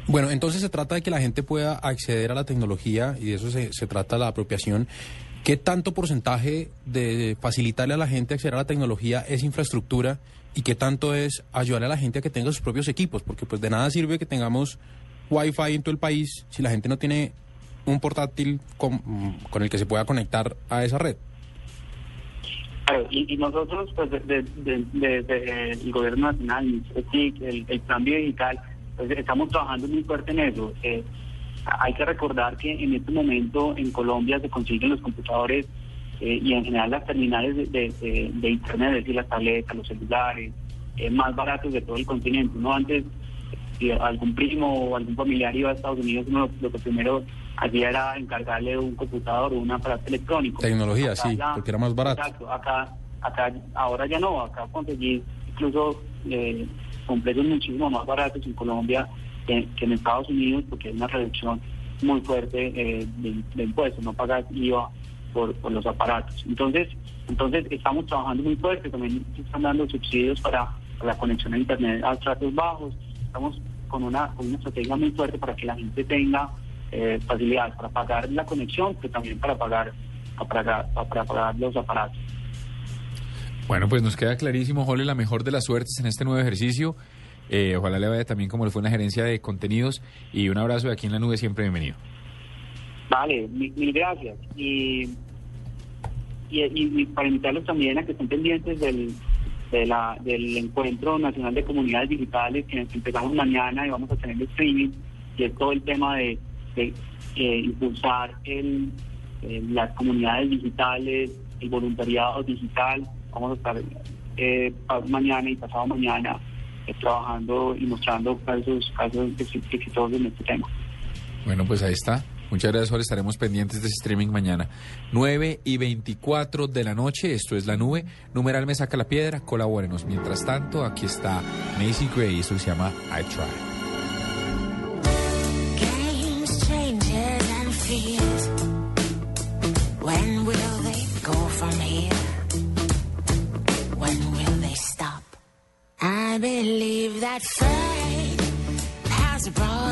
Bueno, entonces se trata de que la gente pueda acceder a la tecnología y de eso se, trata la apropiación. ¿Qué tanto porcentaje de facilitarle a la gente acceder a la tecnología es infraestructura y qué tanto es ayudarle a la gente a que tenga sus propios equipos? Porque pues de nada sirve que tengamos Wi-Fi en todo el país si la gente no tiene un portátil con el que se pueda conectar a esa red. Claro, y, y nosotros, pues, desde de, de- de- el gobierno nacional, el el, plan digital, pues estamos trabajando muy fuerte en eso. Eh, hay que recordar que en este momento en Colombia se consiguen los computadores eh, y en general las terminales de, de- de- de Internet, es decir, las tabletas, los celulares, eh, más baratos de todo el continente. No antes, si algún primo o algún familiar iba a Estados Unidos, uno lo, lo que primero hacía era encargarle un computador o un aparato electrónico. Tecnología, Acá sí, ya- porque era más barato. Exacto, acá, acá, ahora ya no, acá conseguir incluso eh, con precios muchísimo más baratos en Colombia que, que en Estados Unidos, porque hay una reducción muy fuerte eh, de, de impuestos, no pagas IVA por, por los aparatos. Entonces, entonces estamos trabajando muy fuerte, también se están dando subsidios para, para la conexión a Internet a estratos bajos, estamos con una, con una estrategia muy fuerte para que la gente tenga eh, facilidades para pagar la conexión, pero también para pagar, para para pagar los aparatos. Bueno, pues nos queda clarísimo, Jole, la mejor de las suertes en este nuevo ejercicio. Eh, ojalá le vaya también como le fue en la gerencia de contenidos y un abrazo de aquí en la nube, siempre bienvenido. Vale, mil, mil gracias. Y, y, y- y para invitarlos también a que estén pendientes del, de la, del Encuentro Nacional de Comunidades Digitales que empezamos mañana y vamos a tener streaming, y es todo el tema de, de, eh, impulsar el, eh, las comunidades digitales, el voluntariado digital. Vamos a estar eh, mañana y pasado mañana eh, trabajando y mostrando casos, casos exitosos en este tema. Bueno, pues ahí está. Muchas gracias, Jorge. Estaremos pendientes de streaming mañana. 9 y 24 de la noche, esto es La Nube. Numeral me saca la piedra, colabórenos. Mientras tanto, aquí está Macy Gray, esto se llama I Try. Believe that fate has brought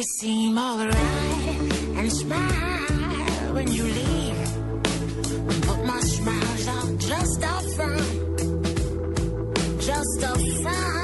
may seem alright and smile when you leave. But my smiles are just a front, just a front.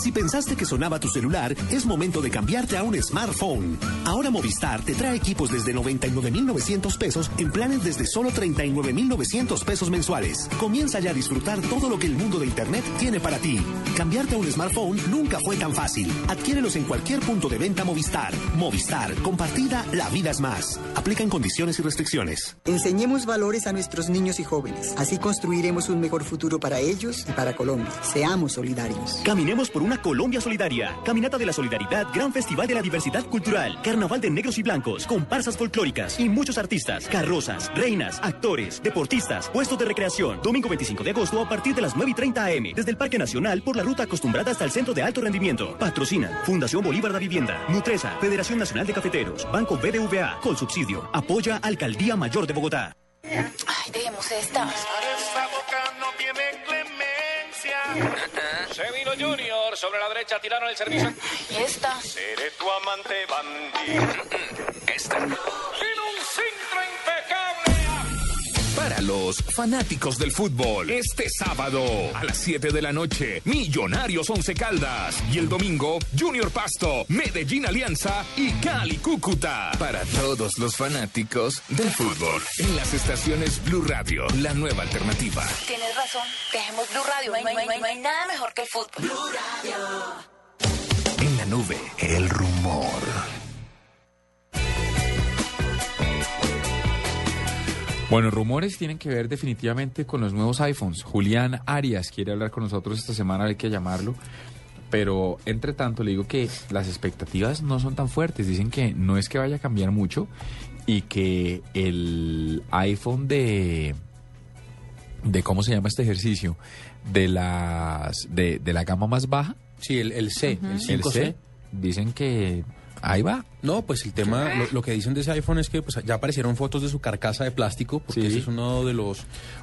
Si pensaste que sonaba tu celular, es momento de cambiarte a un smartphone. Ahora Movistar te trae equipos desde 99,900 pesos en planes desde solo 39,900 pesos mensuales. Comienza ya a disfrutar todo lo que el mundo de Internet tiene para ti. Cambiarte a un smartphone nunca fue tan fácil. Adquiérelos en cualquier punto de venta Movistar. Movistar, compartida, la vida es más. Aplican condiciones y restricciones. Enseñemos valores a nuestros niños y jóvenes. Así construiremos un mejor futuro para ellos y para Colombia. Seamos solidarios. Caminemos por una Colombia solidaria. Caminata de la Solidaridad, Gran Festival de la Diversidad Cultural, Carnaval de Negros y Blancos, comparsas folclóricas y muchos artistas, carrozas, reinas, actores, deportistas, puestos de recreación. Domingo 25 de agosto a partir de las 9 y 30 am, desde el Parque Nacional por la ruta acostumbrada hasta el Centro de Alto Rendimiento. Patrocinan Fundación Bolívar de Vivienda, Nutresa, Federación Nacional de Cafeteros, Banco BBVA, Colsubsidio. Apoya Alcaldía Mayor de Bogotá. Ay, dejemos esta. Esa boca no tiene clemencia. Se vino Junior, sobre la derecha tiraron el servicio. ¿Y esta? Seré tu amante bandido. Esta. Para los fanáticos del fútbol, este sábado a las 7 de la noche, Millonarios Once Caldas. Y el domingo, Junior Pasto, Medellín Alianza y Cali Cúcuta. Para todos los fanáticos del fútbol. En las estaciones Blue Radio, la nueva alternativa. Tienes razón. Dejemos Blue Radio. No hay, no hay- no hay- no hay nada mejor que el fútbol. Blue Radio. En la nube, el rumor. Bueno, rumores tienen que ver definitivamente con los nuevos iPhones. Julián Arias quiere hablar con nosotros esta semana, hay que llamarlo. Pero entre tanto le digo que las expectativas no son tan fuertes. Dicen que no es que vaya a cambiar mucho y que el iPhone de de cómo se llama este ejercicio de las de, de la gama más baja sí el, el C el 5C dicen que ahí va. No, pues el tema, lo, lo que dicen de ese iPhone es que pues, ya aparecieron fotos de su carcasa de plástico, porque Sí. ese es uno de los.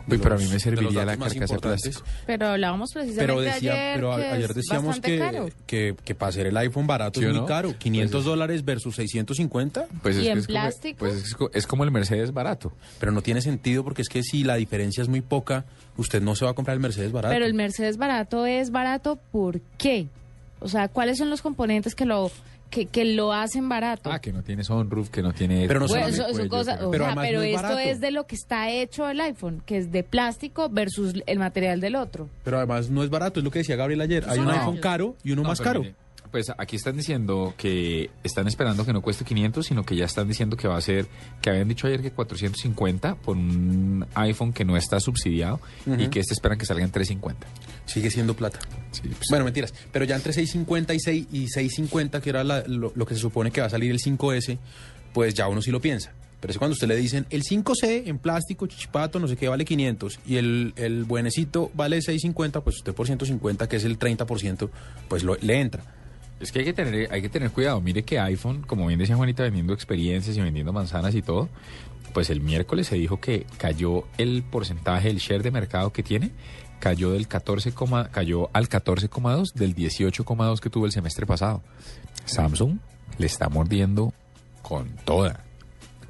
de Uy, pero a mí me serviría la carcasa de plástico. Pero hablábamos precisamente Pero, decía, ayer pero a- que ayer decíamos que, caro. que, que para hacer el iPhone barato ¿Sí es muy no? caro. 500 dólares versus 650. Pues ¿Y es, que en es como- plástico? pues es, es como el Mercedes barato. Pero no tiene sentido porque es que si la diferencia es muy poca, usted no se va a comprar el Mercedes barato. Pero el Mercedes barato es barato, ¿por qué? O sea, ¿cuáles son los componentes que lo que, que lo hacen barato? Ah, que no tiene sunroof, que no tiene... Pero no Bueno, solamente eso, eso cuello, cosa- pero- o pero sea, además pero no es esto barato. es de lo que está hecho el iPhone, que es de plástico versus el material del otro. Pero además no es barato, es lo que decía Gabriel ayer. Hay un No. iPhone caro y uno No, más caro. mire, pues aquí están diciendo que están esperando que no cueste 500, sino que ya están diciendo que va a ser, que habían dicho ayer que 450 por un iPhone que no está subsidiado y que este esperan que salga en 350. Sigue siendo plata. Sí, pues, Bueno, mentiras. Pero ya entre 650 y, 6, y 650, que era la- lo, lo que se supone que va a salir el 5S, pues ya uno sí lo piensa. Pero es cuando usted le dicen el 5C en plástico, chichipato, no sé qué, vale 500 y el, el buenecito vale 650, pues usted por 150, que es el 30%, pues lo- le entra. Es que hay que tener, hay que tener cuidado. Mire que iPhone, como bien decía Juanita, vendiendo experiencias y vendiendo manzanas y todo, pues el miércoles se dijo que cayó el porcentaje, el share de mercado que tiene, cayó del 14, coma- cayó al 14,2 del 18,2 que tuvo el semestre pasado. Samsung le está mordiendo con toda.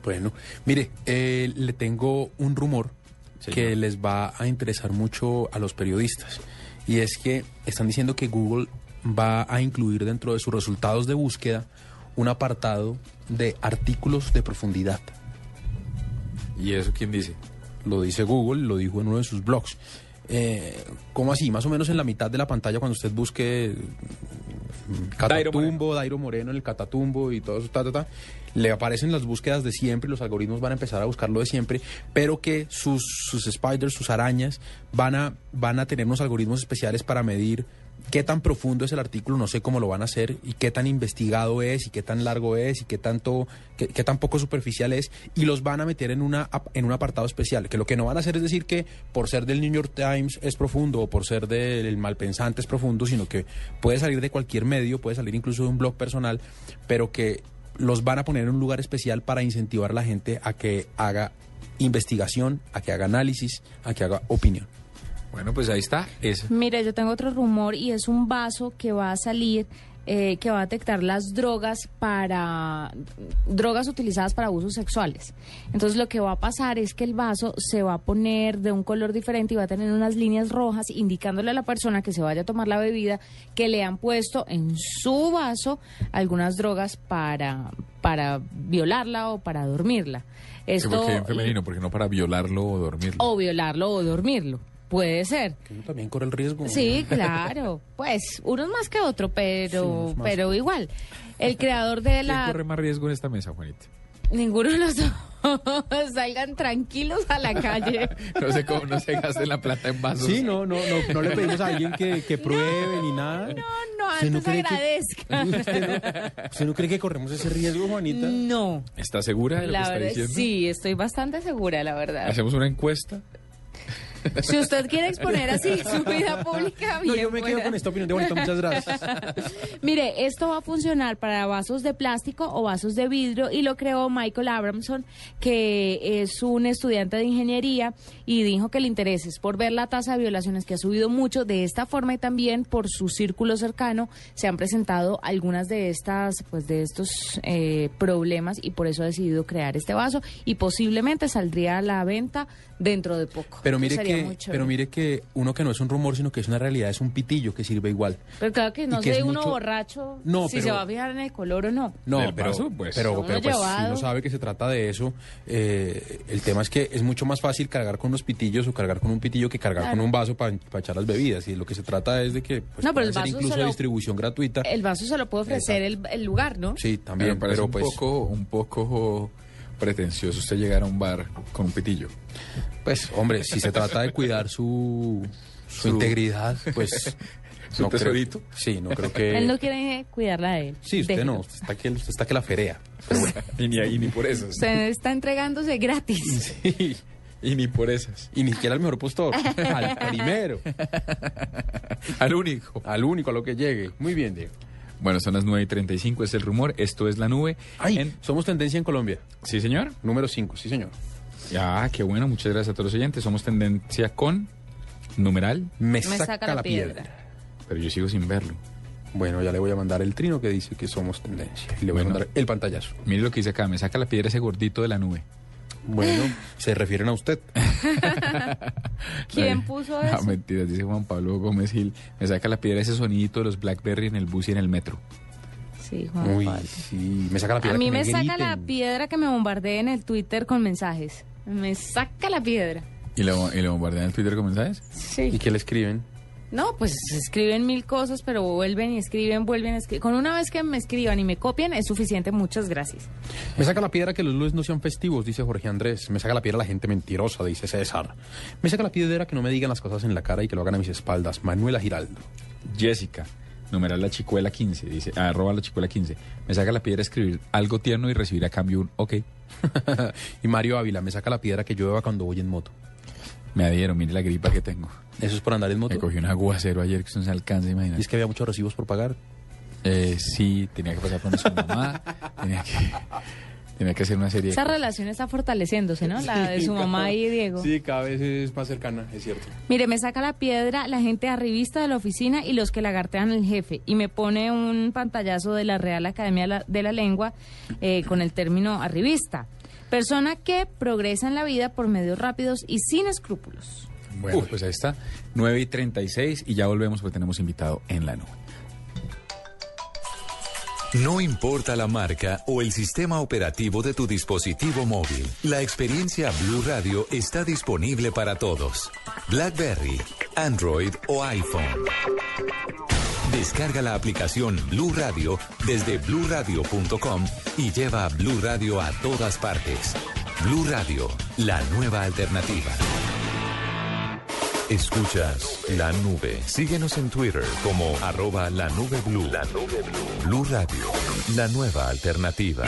Bueno, mire, eh, le tengo un rumor Señor. que les va a interesar mucho a los periodistas. Y es que están diciendo que Google va a incluir dentro de sus resultados de búsqueda un apartado de artículos de profundidad. ¿Y eso quién dice? Lo dice Google, lo dijo en uno de sus blogs. Eh, ¿Cómo así? Más o menos en la mitad de la pantalla cuando usted busque mm, Dairo Catatumbo, Dairo Moreno en el Catatumbo y todo eso, ta, ta, ta, le aparecen las búsquedas de siempre, los algoritmos van a empezar a buscarlo de siempre, pero que sus, sus spiders, sus arañas, van a, van a tener unos algoritmos especiales para medir qué tan profundo es el artículo, no sé cómo lo van a hacer, y qué tan investigado es, y qué tan largo es, y qué tanto, qué, tan poco superficial es, y los van a meter en una en un apartado especial. Que lo que no van a hacer es decir que por ser del New York Times es profundo, o por ser del Malpensante es profundo, sino que puede salir de cualquier medio, puede salir incluso de un blog personal, pero que los van a poner en un lugar especial para incentivar a la gente a que haga investigación, a que haga análisis, a que haga opinión. Bueno, pues ahí está. Es, Mire, yo tengo otro rumor y es un vaso que va a salir, eh, que va a detectar las drogas para drogas utilizadas para abusos sexuales. Entonces lo que va a pasar es que el vaso se va a poner de un color diferente y va a tener unas líneas rojas indicándole a la persona que se vaya a tomar la bebida que le han puesto en su vaso algunas drogas para para violarla o para dormirla. Esto porque en femenino, porque no para violarlo o dormirlo. o violarlo o dormirlo. Puede ser. Que uno también corre el riesgo. Sí, claro. Pues unos más que otro, pero, pero igual. El creador de ¿Quién la... corre más riesgo en esta mesa, Juanita? Ninguno de los dos salgan tranquilos a la calle. No sé cómo no se gaste la plata en vasos. Sí, no, no, no, no le pedimos a alguien que, que pruebe ni nada. No, no, ¿Usted no antes que- agradezca. ¿Usted no, usted no cree que corremos ese riesgo, Juanita? No, ¿Está segura de lo la que está verdad, diciendo? sí, estoy bastante segura, la verdad. Hacemos una encuesta. Si usted quiere exponer así su vida pública, No, bien yo me quedo con esta opinión de muchas gracias. Mire, esto va a funcionar para vasos de plástico o vasos de vidrio y lo creó Michael Abramson, que es un estudiante de ingeniería y dijo que el interés es por ver la tasa de violaciones que ha subido mucho de esta forma y también por su círculo cercano se han presentado algunas de estas, pues de estos eh, problemas y por eso ha decidido crear este vaso y posiblemente saldría a la venta dentro de poco. Pero mire, que, pero mire que uno que no es un rumor, sino que es una realidad, es un pitillo que sirve igual. Pero claro que no sé uno mucho- borracho No, si pero- se va a fijar en el color o no. No, Del pero, vaso, pues. pero, pero pues, si uno sabe que se trata de eso, eh, el tema es que es mucho más fácil cargar con unos pitillos o cargar con un pitillo que cargar Claro. con un vaso para echar las bebidas. Y lo que se trata es de que pues, No, pero el vaso incluso solo- distribución gratuita. El vaso se lo puede ofrecer el, el lugar, ¿no? Sí, también, parece pero un pues, poco, un poco pretencioso usted llegar a un bar con un pitillo. pues, hombre, si se trata de cuidar su, su, Su- integridad, pues... ¿Su no creo- tesorito? sí, no creo que... Él no quiere cuidarla de él. Sí, usted Déjelo. no, usted está que, usted está que la ferea. Pero bueno. Y ni, ni por esas. Usted está entregándose gratis. Sí. Y ni por esas. Y ni siquiera el mejor postor, al primero, Al único. al único, a lo que llegue. Muy bien, Diego. Bueno, son las 9 y 35, es el rumor, esto es la nube. Ay, somos tendencia en Colombia. Sí, señor. Número 5, sí, señor. Ya, qué bueno, muchas gracias a todos los oyentes. Somos tendencia con numeral. Me, saca, la piedra. Pero yo sigo sin verlo. Bueno, ya le voy a mandar el trino que dice que somos tendencia. Y le voy a mandar el pantallazo. Mire lo que dice acá, me saca la piedra ese gordito de la nube. Bueno, se refieren a usted. ¿Quién puso No, eso? mentiras, dice Juan Pablo Gómez Gil. Me saca la piedra ese sonidito de los Blackberry en el bus y en el metro. Sí, Juan Uy, Pablo. sí, me saca la A piedra. mí que me saca griten. la piedra que me bombardee en el Twitter con mensajes. Me saca la piedra. ¿Y lo, y lo bombardean en el Twitter con mensajes? Sí. ¿Y qué le escriben? No, pues escriben mil cosas, pero vuelven y escriben, vuelven a escribir. Con una vez que me escriban y me copien es suficiente. Muchas gracias. Me saca la piedra que los lunes no sean festivos, dice Jorge Andrés. Me saca la piedra la gente mentirosa, dice César. Me saca la piedra que no me digan las cosas en la cara y que lo hagan a mis espaldas. Manuela Giraldo. Jessica, numeral la chicuela 15, dice, arroba la chicuela 15. Me saca la piedra escribir algo tierno y recibir a cambio un ok. y Mario Ávila, me saca la piedra que llueva cuando voy en moto. Me adhiero, mire la gripa que tengo. ¿Eso es por andar en moto? Me cogí un aguacero ayer que no se alcanza, imagínate. ¿Y es que había muchos recibos por pagar? Eh, sí, tenía que pasar por su mamá, tenía que, tenía que hacer una serie de Esa relación está fortaleciéndose, ¿no? La de su mamá y Diego. Sí, cada vez es más cercana, es cierto. Mire, me saca la piedra la gente arribista de la oficina y los que lagartean el jefe. Y me pone un pantallazo de la Real Academia de la Lengua eh, con el término arribista. Persona que progresa en la vida por medios rápidos y sin escrúpulos. Bueno, pues ahí está, 9 y 36 y ya volvemos porque tenemos invitado en la nube. No importa la marca o el sistema operativo de tu dispositivo móvil, la experiencia Blue Radio está disponible para todos. BlackBerry, Android o iPhone. Descarga la aplicación Blue Radio desde bluradio.com y lleva a Blue Radio a todas partes. Blue Radio, la nueva alternativa. Escuchas la nube. Síguenos en Twitter como arroba la nube blue. La nube blue. Radio, la nueva alternativa.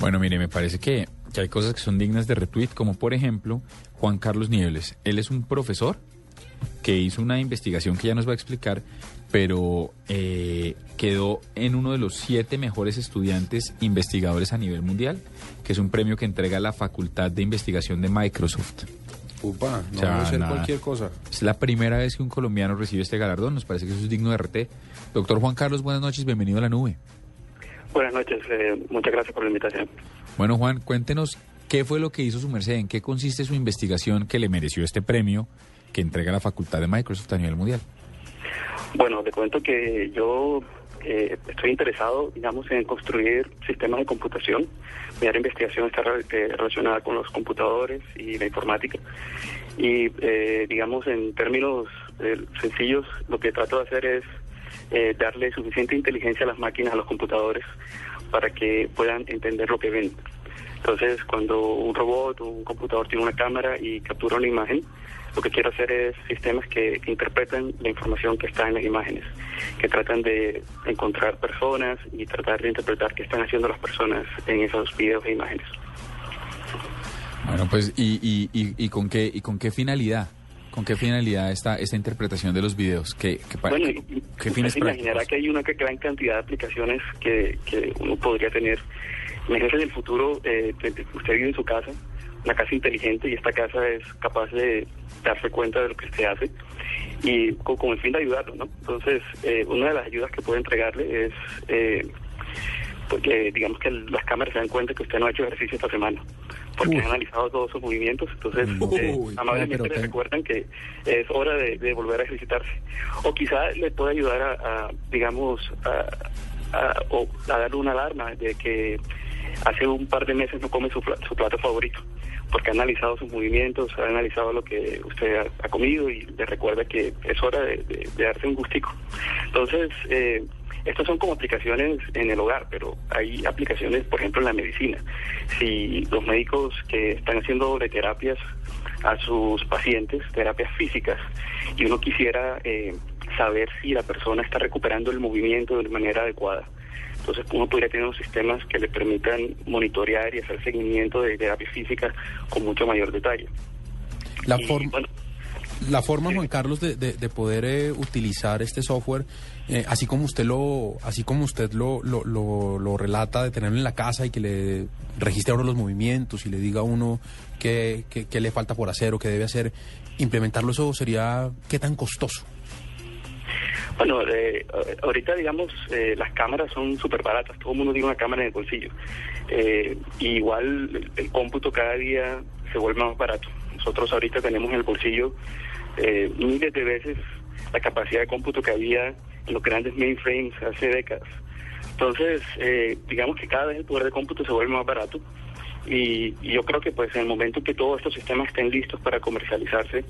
Bueno, mire, me parece que, que hay cosas que son dignas de retweet, como por ejemplo Juan Carlos Niebles. Él es un profesor que hizo una investigación que ya nos va a explicar, pero eh, quedó en uno de los siete mejores estudiantes investigadores a nivel mundial, que es un premio que entrega la Facultad de Investigación de Microsoft. Upa, no O sea, debe ser nada. cualquier cosa. Es la primera vez que un colombiano recibe este galardón, nos parece que eso es digno de RT. Doctor Juan Carlos, buenas noches, bienvenido a la nube. Buenas noches, eh, muchas gracias por la invitación. Bueno, Juan, cuéntenos qué fue lo que hizo su merced, en qué consiste su investigación que le mereció este premio que entrega la Facultad de Microsoft a nivel mundial. Bueno, te cuento que yo eh, estoy interesado, digamos, en construir sistemas de computación. Mi área de investigación está eh, relacionada con los computadores y la informática. Y, eh, digamos, en términos eh, sencillos, lo que trato de hacer es eh, darle suficiente inteligencia a las máquinas, a los computadores, para que puedan entender lo que ven. Entonces, cuando un robot o un computador tiene una cámara y captura una imagen, lo que quiero hacer es sistemas que, interpretan la información que está en las imágenes, que tratan de encontrar personas y tratar de interpretar qué están haciendo las personas en esos videos e imágenes. Bueno, pues, ¿y, y, y, y con, qué, y con qué finalidad? ¿Con qué finalidad esta, esta interpretación de los videos? ¿Qué, qué, Bueno, qué- fines se imaginará que hay una gran cantidad de aplicaciones que, que uno podría tener. Imagínese en el futuro, eh, te- te- usted vive en su casa, una casa inteligente, y esta casa es capaz de darse cuenta de lo que usted hace y con, con el fin de ayudarlo, ¿no? Entonces, eh, una de las ayudas que puede entregarle es, eh, porque digamos que las cámaras se dan cuenta que usted no ha hecho ejercicio esta semana, porque han analizado todos sus movimientos, entonces eh, Uy, amablemente le recuerdan que es hora de, de volver a ejercitarse. O quizá le puede ayudar a, a, digamos, a, a- o a darle una alarma de que hace un par de meses no come su plato favorito, porque ha analizado sus movimientos, ha analizado lo que usted ha, comido y le recuerda que es hora de, de- de darse un gustico. Entonces, eh, estas son como aplicaciones en el hogar, pero hay aplicaciones, por ejemplo, en la medicina. Si los médicos que están haciendo doble terapias a sus pacientes, terapias físicas, y uno quisiera eh, saber si la persona está recuperando el movimiento de manera adecuada. Entonces uno podría tener unos sistemas que le permitan monitorear y hacer seguimiento de terapia física con mucho mayor detalle. La Y, forma... bueno, La forma, Juan Carlos, de, de- de poder eh, utilizar este software, eh, así como usted lo, así como usted lo, lo, lo- lo relata, de tenerlo en la casa y que le registre a uno los movimientos y le diga a uno qué, qué- qué le falta por hacer o qué debe hacer, implementarlo eso sería qué tan costoso. Bueno, eh, ahorita digamos eh, las cámaras son súper baratas, todo el mundo tiene una cámara en el bolsillo. Eh, igual el, el cómputo cada día se vuelve más barato. Nosotros ahorita tenemos en el bolsillo eh, miles de veces la capacidad de cómputo que había en los grandes mainframes hace décadas. Entonces, eh, digamos que cada vez el poder de cómputo se vuelve más barato y, y yo creo que pues en el momento que todos estos sistemas estén listos para comercializarse,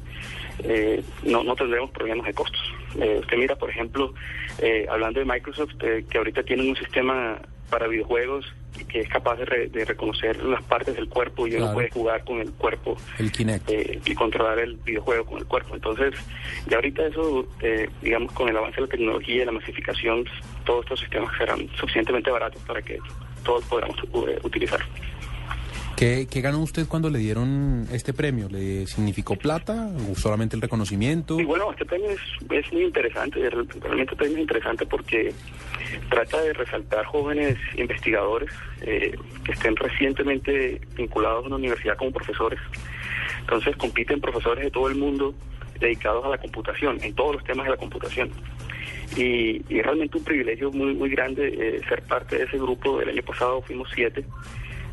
eh, no, no tendremos problemas de costos. Eh, usted mira, por ejemplo, eh, hablando de Microsoft, eh, que ahorita tienen un sistema para videojuegos que es capaz de, re- de reconocer las partes del cuerpo y uno puede jugar con el cuerpo El Kinect. eh, y controlar el videojuego con el cuerpo. Entonces, ya ahorita eso, eh, digamos, con el avance de la tecnología y la masificación, todos estos sistemas serán suficientemente baratos para que todos podamos utilizar. ¿Qué, ¿Qué ganó usted cuando le dieron este premio? ¿Le significó plata o solamente el reconocimiento? Y bueno, este premio es, muy interesante, real- realmente premio es interesante porque trata de resaltar jóvenes investigadores eh, que estén recientemente vinculados a una universidad como profesores. Entonces compiten profesores de todo el mundo dedicados a la computación, en todos los temas de la computación. Y, y es realmente un privilegio muy, muy grande eh, ser parte de ese grupo. El año pasado fuimos siete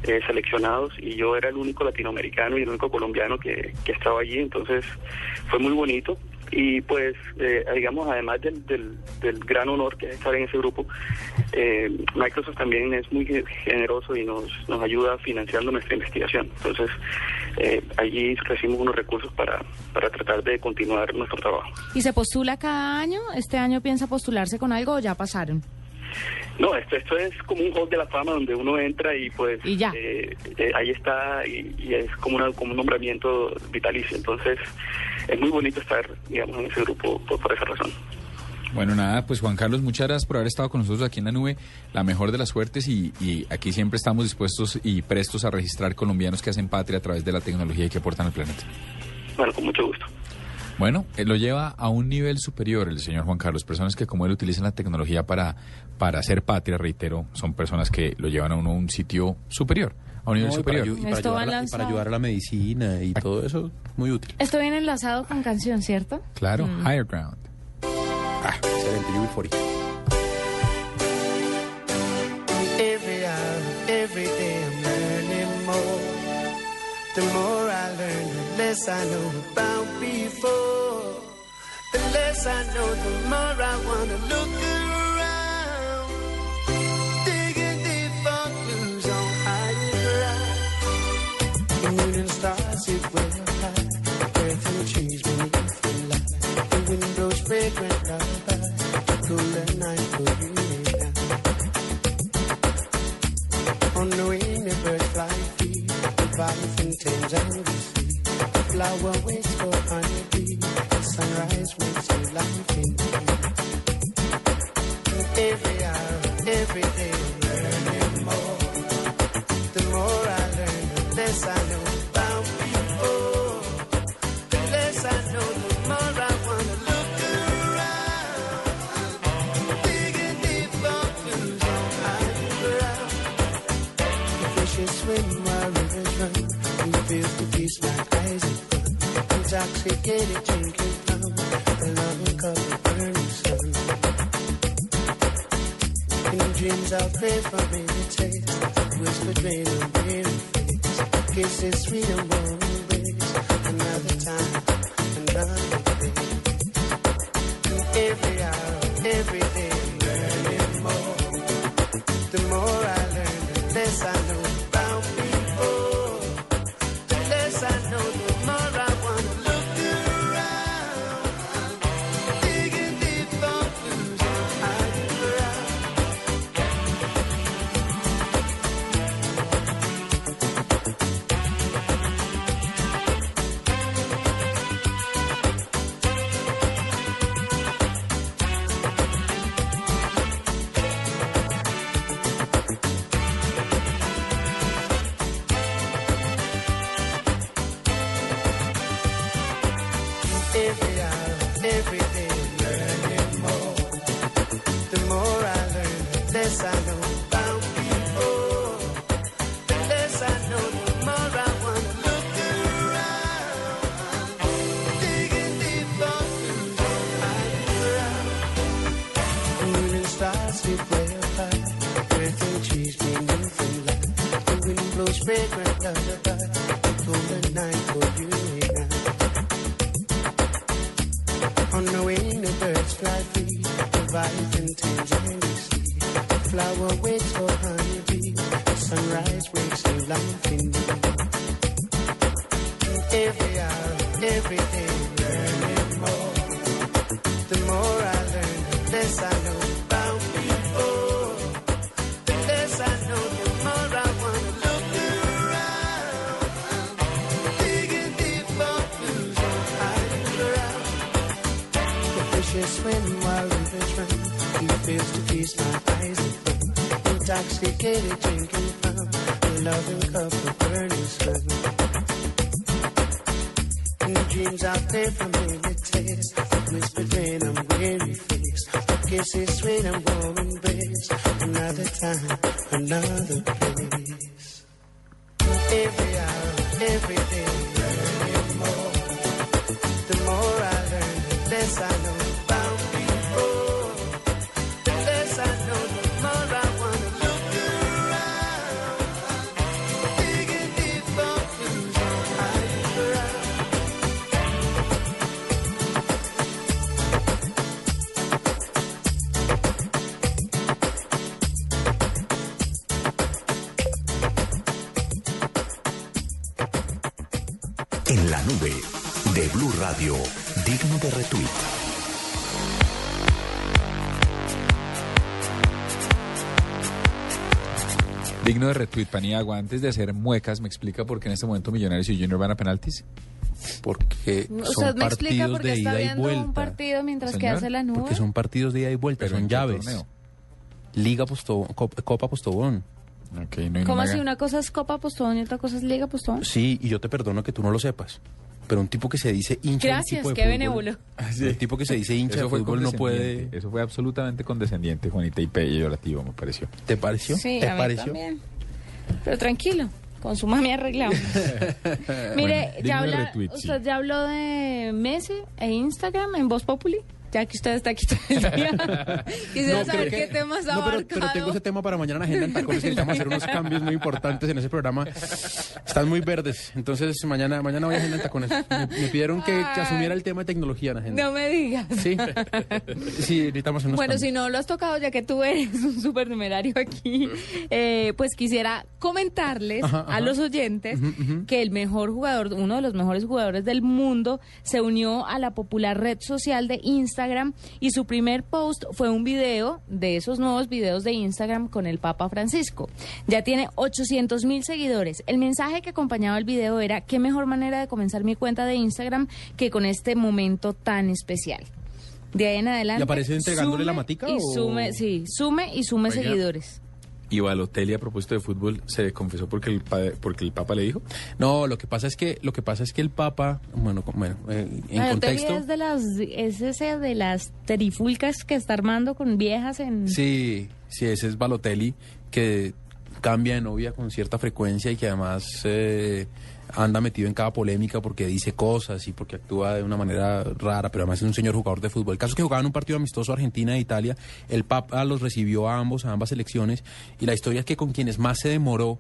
eh, seleccionados y yo era el único latinoamericano y el único colombiano que, que estaba allí, entonces fue muy bonito. Y pues, eh, digamos, además del, del, del gran honor que es estar en ese grupo, eh, Microsoft también es muy ge- generoso y nos, nos ayuda financiando nuestra investigación. Entonces, eh, allí recibimos unos recursos para, para tratar de continuar nuestro trabajo. ¿Y se postula cada año? ¿Este año piensa postularse con algo o ya pasaron? No, esto, esto es como un hall de la fama donde uno entra y pues Y ya. eh, eh, ahí está y, y es como, una, como un nombramiento vitalicio. Entonces es muy bonito estar, digamos, en ese grupo por, por esa razón. Bueno, nada, pues Juan Carlos, muchas gracias por haber estado con nosotros aquí en la nube. La mejor de las suertes y, y aquí siempre estamos dispuestos y prestos a registrar colombianos que hacen patria a través de la tecnología y que aportan al planeta. Bueno, con mucho gusto. Bueno, él lo lleva a un nivel superior el señor Juan Carlos. Personas que como él utilizan la tecnología para, para hacer patria, reitero, son personas que lo llevan a uno a un sitio superior, a un nivel No, y para superior. y para, Esto va ayudar a la, y para ayudar a la medicina y todo eso, muy útil. Esto viene enlazado con canción, ¿cierto? Claro, Mm. Higher Ground. Ah, excelente, UB40. Every hour, every day I'm learning more. The more I learn, the less I know about before. The less I know, the more I wanna look around. And stars sit where high. Earth and trees beneath the light. The wind blows fragrant lullaby. Cooler night for you and I. On the wing, the birds fly free. The valley contains and the sea. The flower waits for honeybee. The sunrise waits your life in Intoxicated drinking from the love covered burning sun. In dreams I'll pray for me to taste. Whispered rain on weary face. Kisses sweet and warm Digno de retweet, Paniagua. Antes de hacer muecas, ¿me explica por qué en este momento Millonarios y Junior van a penaltis? Porque Usted me explica por qué está viendo un partido mientras que Señor, hace la nube. Porque son partidos de ida y vuelta, Pero ¿en son qué llaves. torneo? Liga Postobón, Copa, Copa Postobón. ¿Cómo así? Una cosa es Copa Postón y otra cosa es Liga Postón. Sí, y yo te perdono que tú no lo sepas. Pero un tipo que se dice hincha Gracias, de qué fútbol- benévolo. Un tipo que se dice hincha Eso de fue fútbol no puede... Eso fue absolutamente condescendiente, Juanita, y peyorativo, me pareció. ¿Te pareció? Sí, ¿Te a mí pareció? también. Pero tranquilo, con su mami arreglamos. Mire, Bueno, ya habla, retweet, sí. usted ya habló de Messi e Instagram en Voz Populi, ya que usted está aquí todo el día. Quisiera No, saber qué temas No, pero, tengo ese tema para mañana en Agenda en Tacones necesitamos hacer unos cambios muy importantes en ese programa. Están muy verdes, entonces mañana mañana voy a Agenda en Tacones. Me, me pidieron que, que asumiera el tema de tecnología en Agenda. No me digas. Sí, sí, necesitamos unos Bueno, cambios. si no lo has tocado, ya que tú eres un supernumerario aquí, eh, pues quisiera comentarles Ajá, a los oyentes que el mejor jugador, uno de los mejores jugadores del mundo, se unió a la popular red social de Instagram y su primer post fue un video de esos nuevos videos de Instagram con el Papa Francisco. Ya tiene 800 mil seguidores. El mensaje que acompañaba el video era qué mejor manera de comenzar mi cuenta de Instagram que con este momento tan especial. De ahí en adelante. ¿Y aparece entregándole la matica Y o- sume, sí, sume y sume Oiga. seguidores. Y Balotelli, a propósito de fútbol, se confesó porque el, porque el Papa le dijo. No, lo que pasa es que lo que pasa es que el Papa, bueno, bueno, eh, en Balotelli contexto, es de las, es ese de las terifulcas que está armando con viejas en. sí, sí, ese es Balotelli que cambia de novia con cierta frecuencia y que además eh, anda metido en cada polémica porque dice cosas y porque actúa de una manera rara, pero además es un señor jugador de fútbol. El caso es que jugaban un partido amistoso Argentina e Italia, el Papa los recibió a ambos, a ambas selecciones, y la historia es que con quienes más se demoró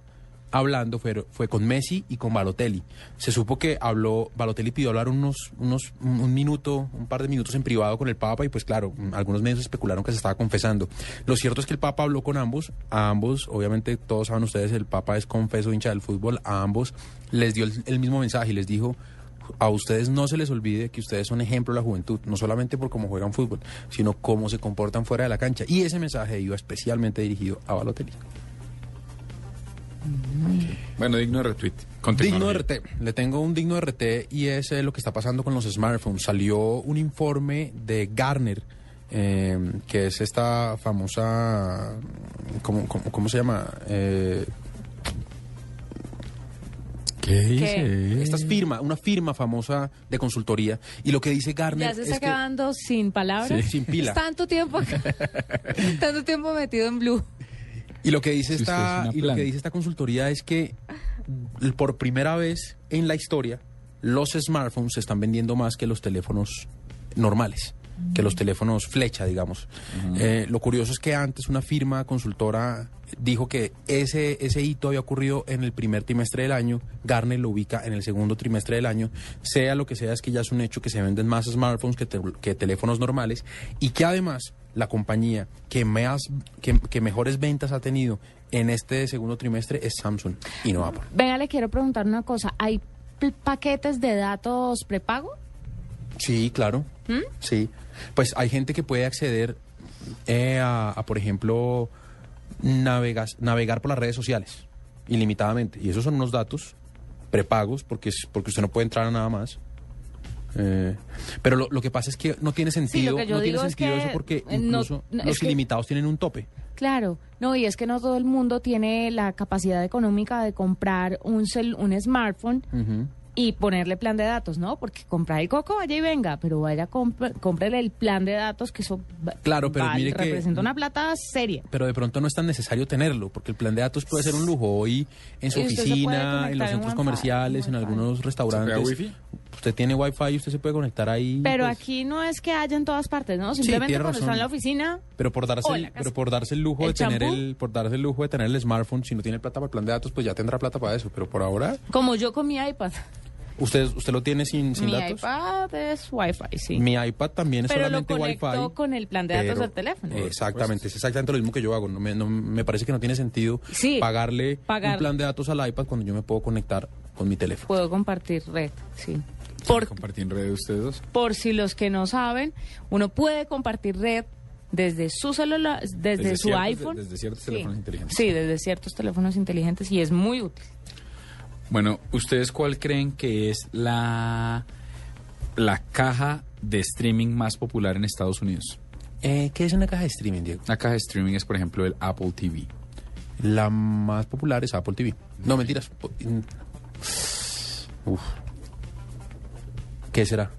hablando fue, fue con Messi y con Balotelli. Se supo que habló, Balotelli pidió hablar unos, unos, un, minuto, un par de minutos en privado con el Papa y pues claro, algunos medios especularon que se estaba confesando. Lo cierto es que el Papa habló con ambos, a ambos, obviamente todos saben ustedes, el Papa es confeso hincha del fútbol, a ambos les dio el, el mismo mensaje y les dijo, a ustedes no se les olvide que ustedes son ejemplo de la juventud, no solamente por cómo juegan fútbol, sino cómo se comportan fuera de la cancha. Y ese mensaje iba especialmente dirigido a Balotelli. Bueno, digno de retweet. Con Digno de. RT. Le tengo un digno de RT y es eh, lo que está pasando con los smartphones. Salió un informe de Garner, eh, que es esta famosa. ¿Cómo, cómo, cómo se llama? Eh, ¿Qué? Esta es firma, una firma famosa de consultoría. Y lo que dice Garner Ya se es está que... quedando sin palabras. Sí, sin pila. Es tanto tiempo, tanto tiempo metido en blue. Y lo que dice Si esta, es y lo que dice esta consultoría es que por primera vez en la historia los smartphones se están vendiendo más que los teléfonos normales, que los teléfonos flecha, digamos. Eh, lo curioso es que antes una firma consultora dijo que ese, ese hito había ocurrido en el primer trimestre del año, Garner lo ubica en el segundo trimestre del año, sea lo que sea, es que ya es un hecho que se venden más smartphones que, te- que teléfonos normales y que además la compañía que, más, que, que mejores ventas ha tenido en este segundo trimestre es Samsung y no Apple. Venga, le quiero preguntar una cosa. ¿Hay paquetes de datos prepago? Sí, claro. ¿Mm? Sí. Pues hay gente que puede acceder eh, a, a, por ejemplo, navegas- navegar por las redes sociales ilimitadamente. Y esos son unos datos prepagos porque, es, porque usted no puede entrar a nada más. Eh, pero lo, lo que pasa es que no tiene sentido, no tiene es sentido que, eso porque no- incluso no, los que- ilimitados tienen un tope. Claro, no, y es que no todo el mundo tiene la capacidad económica de comprar un, cel- un smartphone y ponerle plan de datos, ¿no? Porque comprar el coco, vaya y venga, pero vaya, compre, cómprele el plan de datos, que eso va- Claro, pero vale, mire que- representa una plata seria. Pero de pronto no es tan necesario tenerlo, porque el plan de datos puede ser un lujo hoy en su oficina, en los en centros Wi-Fi, comerciales, en algunos restaurantes. wifi? Usted tiene wifi y usted se puede conectar ahí. Pero pues, aquí no es que haya en todas partes, ¿no? Simplemente cuando está en la oficina, Pero por darse, el, pero por darse el lujo ¿El de tener el, por darse el lujo de tener el smartphone, si no tiene plata para el plan de datos, pues ya tendrá plata para eso. Pero por ahora, como yo con mi iPad. Usted, usted lo tiene sin, sin mi datos. iPad es Wi-Fi, sí. Mi iPad también es pero lo solamente Wi-Fi. conecto con el plan de datos pero- del teléfono. Exactamente, es exactamente lo mismo que yo hago. No me, no- me parece que no tiene sentido Sí, pagarle pagar- un plan de datos al iPad cuando yo me puedo conectar con mi teléfono. Puedo compartir red, sí. ¿Por compartir en redes ustedes dos? Por si los que no saben, uno puede compartir red desde su celular, desde, Desde su ciertos- iPhone. desde ciertos Sí. teléfonos inteligentes. Sí, desde ciertos teléfonos inteligentes y es muy útil. Bueno, ¿ustedes cuál creen que es la, la caja de streaming más popular en Estados Unidos? Eh, ¿Qué es una caja de streaming, Diego? Una caja de streaming es, por ejemplo, el Apple TV. La más popular es Apple TV. No, mentiras. Uf. ¿Qué será?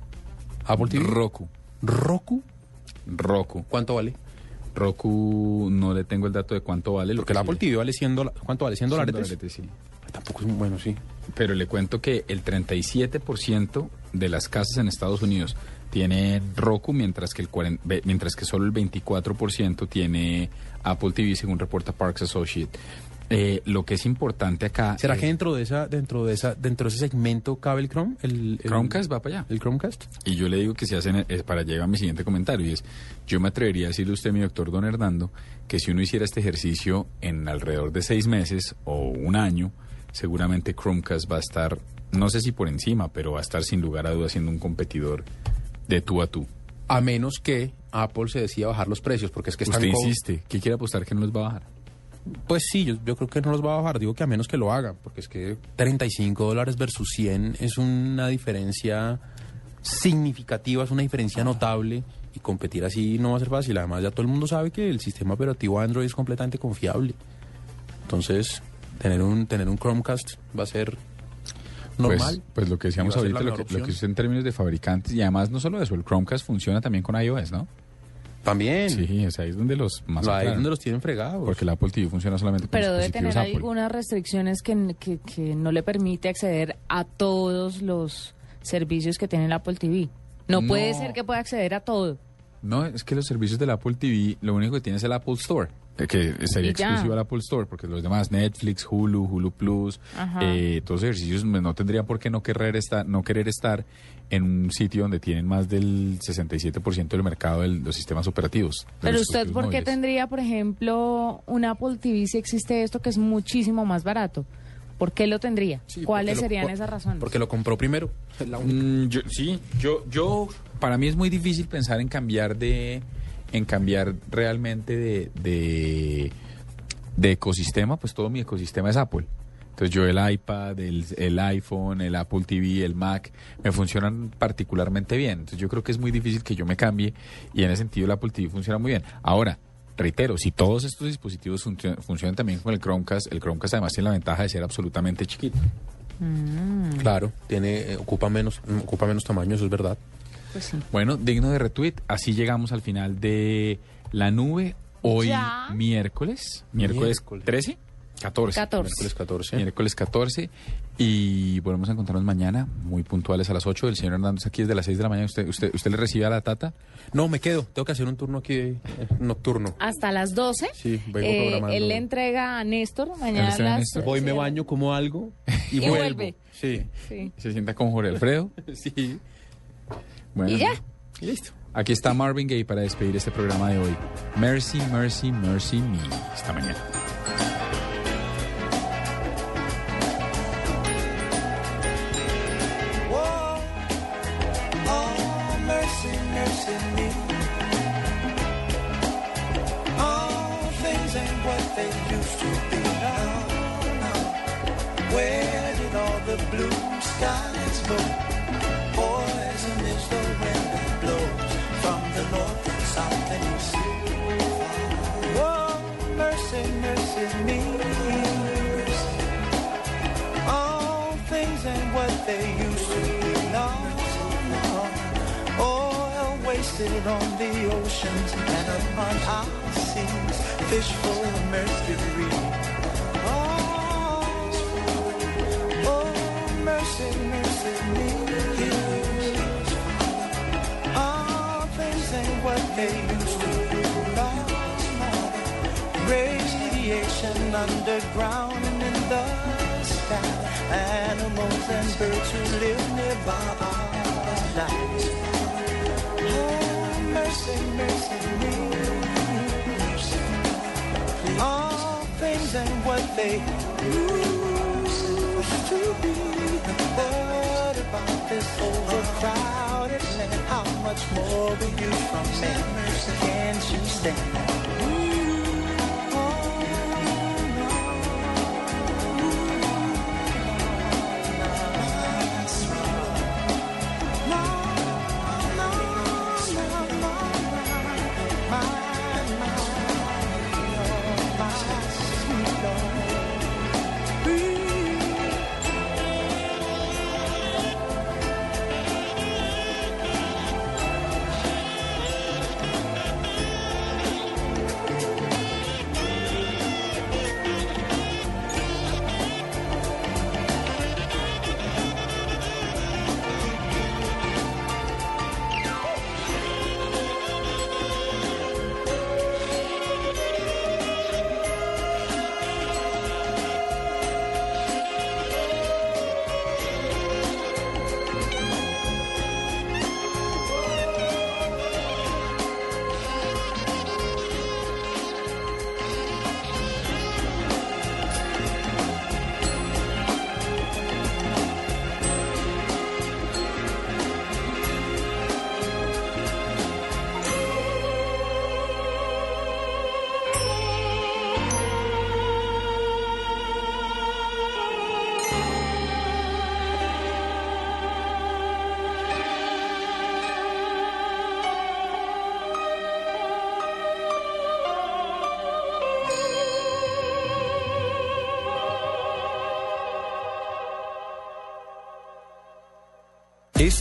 ¿Apple TV? Roku. ¿Roku? Roku. ¿Cuánto vale? Roku, no le tengo el dato de cuánto vale. Porque el Apple TV vale 100 dólares. ¿Cuánto vale? ¿100 dólares? sí. Tampoco es bueno, sí. Pero le cuento que el 37% de las casas en Estados Unidos tienen Roku, mientras que, el 40 ve- mientras que solo el 24% tiene Apple TV, según reporta Parks Associate. Eh, lo que es importante acá... ¿Será es- que dentro de esa, dentro de esa, dentro de ese segmento cabe el Chrome? El, el- Chromecast va para allá. ¿El Chromecast? Y yo le digo que si hacen, es para llegar a mi siguiente comentario, y es, yo me atrevería a decirle a usted, mi doctor Don Hernando, que si uno hiciera este ejercicio en alrededor de seis meses o un año, seguramente Chromecast va a estar, no sé si por encima, pero va a estar sin lugar a dudas siendo un competidor de tú a tú. A menos que Apple se decida bajar los precios, porque es que están Usted insiste, ¿qué quiere apostar que no los va a bajar? Pues sí, yo, yo creo que no los va a bajar. Digo que a menos que lo hagan, porque es que 35 dólares versus 100 es una diferencia significativa, es una diferencia notable. Y competir así no va a ser fácil. Además, ya todo el mundo sabe que el sistema operativo Android es completamente confiable. Entonces, tener un, tener un Chromecast va a ser normal. Pues, pues lo que decíamos ahorita, lo que, lo que es en términos de fabricantes, y además no solo eso, el Chromecast funciona también con iOS, ¿no? También. Sí, o sea, ahí es donde los más... Ahí es donde los tienen fregados. Porque el Apple TV funciona solamente con Pero debe tener Apple. algunas restricciones que, que, que no le permite acceder a todos los servicios que tiene el Apple TV. No, No. puede ser que pueda acceder a todo. No, es que los servicios del Apple TV, lo único que tiene es el Apple Store, que sería exclusivo al Apple Store, porque los demás, Netflix, Hulu, Hulu Plus, Ajá. eh, todos esos ejercicios pues, no tendrían por qué no querer estar, no querer estar en un sitio donde tienen más del 67% del mercado de los sistemas operativos. Pero usted, ¿por qué móviles. tendría, por ejemplo, un Apple TV si existe esto que es muchísimo más barato? ¿Por qué lo tendría? ¿Cuáles lo- serían esas razones? Porque lo compró primero. Es la única. Mm, yo, sí, yo, yo, para mí es muy difícil pensar en cambiar de, en cambiar realmente de, de, de ecosistema, pues todo mi ecosistema es Apple. Entonces yo el iPad, el, el iPhone, el Apple TV, el Mac, me funcionan particularmente bien. Entonces yo creo que es muy difícil que yo me cambie y en ese sentido el Apple TV funciona muy bien. Ahora, reitero, si todos estos dispositivos funcio- funcionan también con el Chromecast, el Chromecast además tiene la ventaja de ser absolutamente chiquito. Mm, Claro, tiene, eh, ocupa menos, ocupa menos tamaño, eso es verdad. Pues sí. Bueno, digno de retweet. Así llegamos al final de la nube. Hoy Ya. miércoles, miércoles, Miércoles. 13, 14. 14. Miércoles 14. Miércoles 14. Y volvemos a encontrarnos mañana, muy puntuales a las 8. El señor Hernández aquí es de las 6 de la mañana. ¿Usted, usted, usted le recibe a la tata? No, me quedo. Tengo que hacer un turno aquí eh, nocturno. Hasta las 12. Sí, vengo eh, programando. él le entrega a Néstor mañana a las... Néstor. Voy, me baño, como algo y, Y vuelvo. vuelve. Sí. Sí. Se sienta con Jorge Alfredo. Sí. Bueno, Y ya. Listo. Aquí está Marvin Gaye para despedir este programa de hoy. Mercy, mercy, mercy me. Esta mañana. They used to be. No, no. Oil wasted on the oceans and upon our seas. Fish full of mercury. Oh, oh, mercy, mercy me. Things ain't what they used to be. No. Radiation underground Animals and birds who live nearby are night. Oh, mercy, mercy me. All things ain't what they used to be. What about this overcrowded land? How much more will you from me? Can't you stand?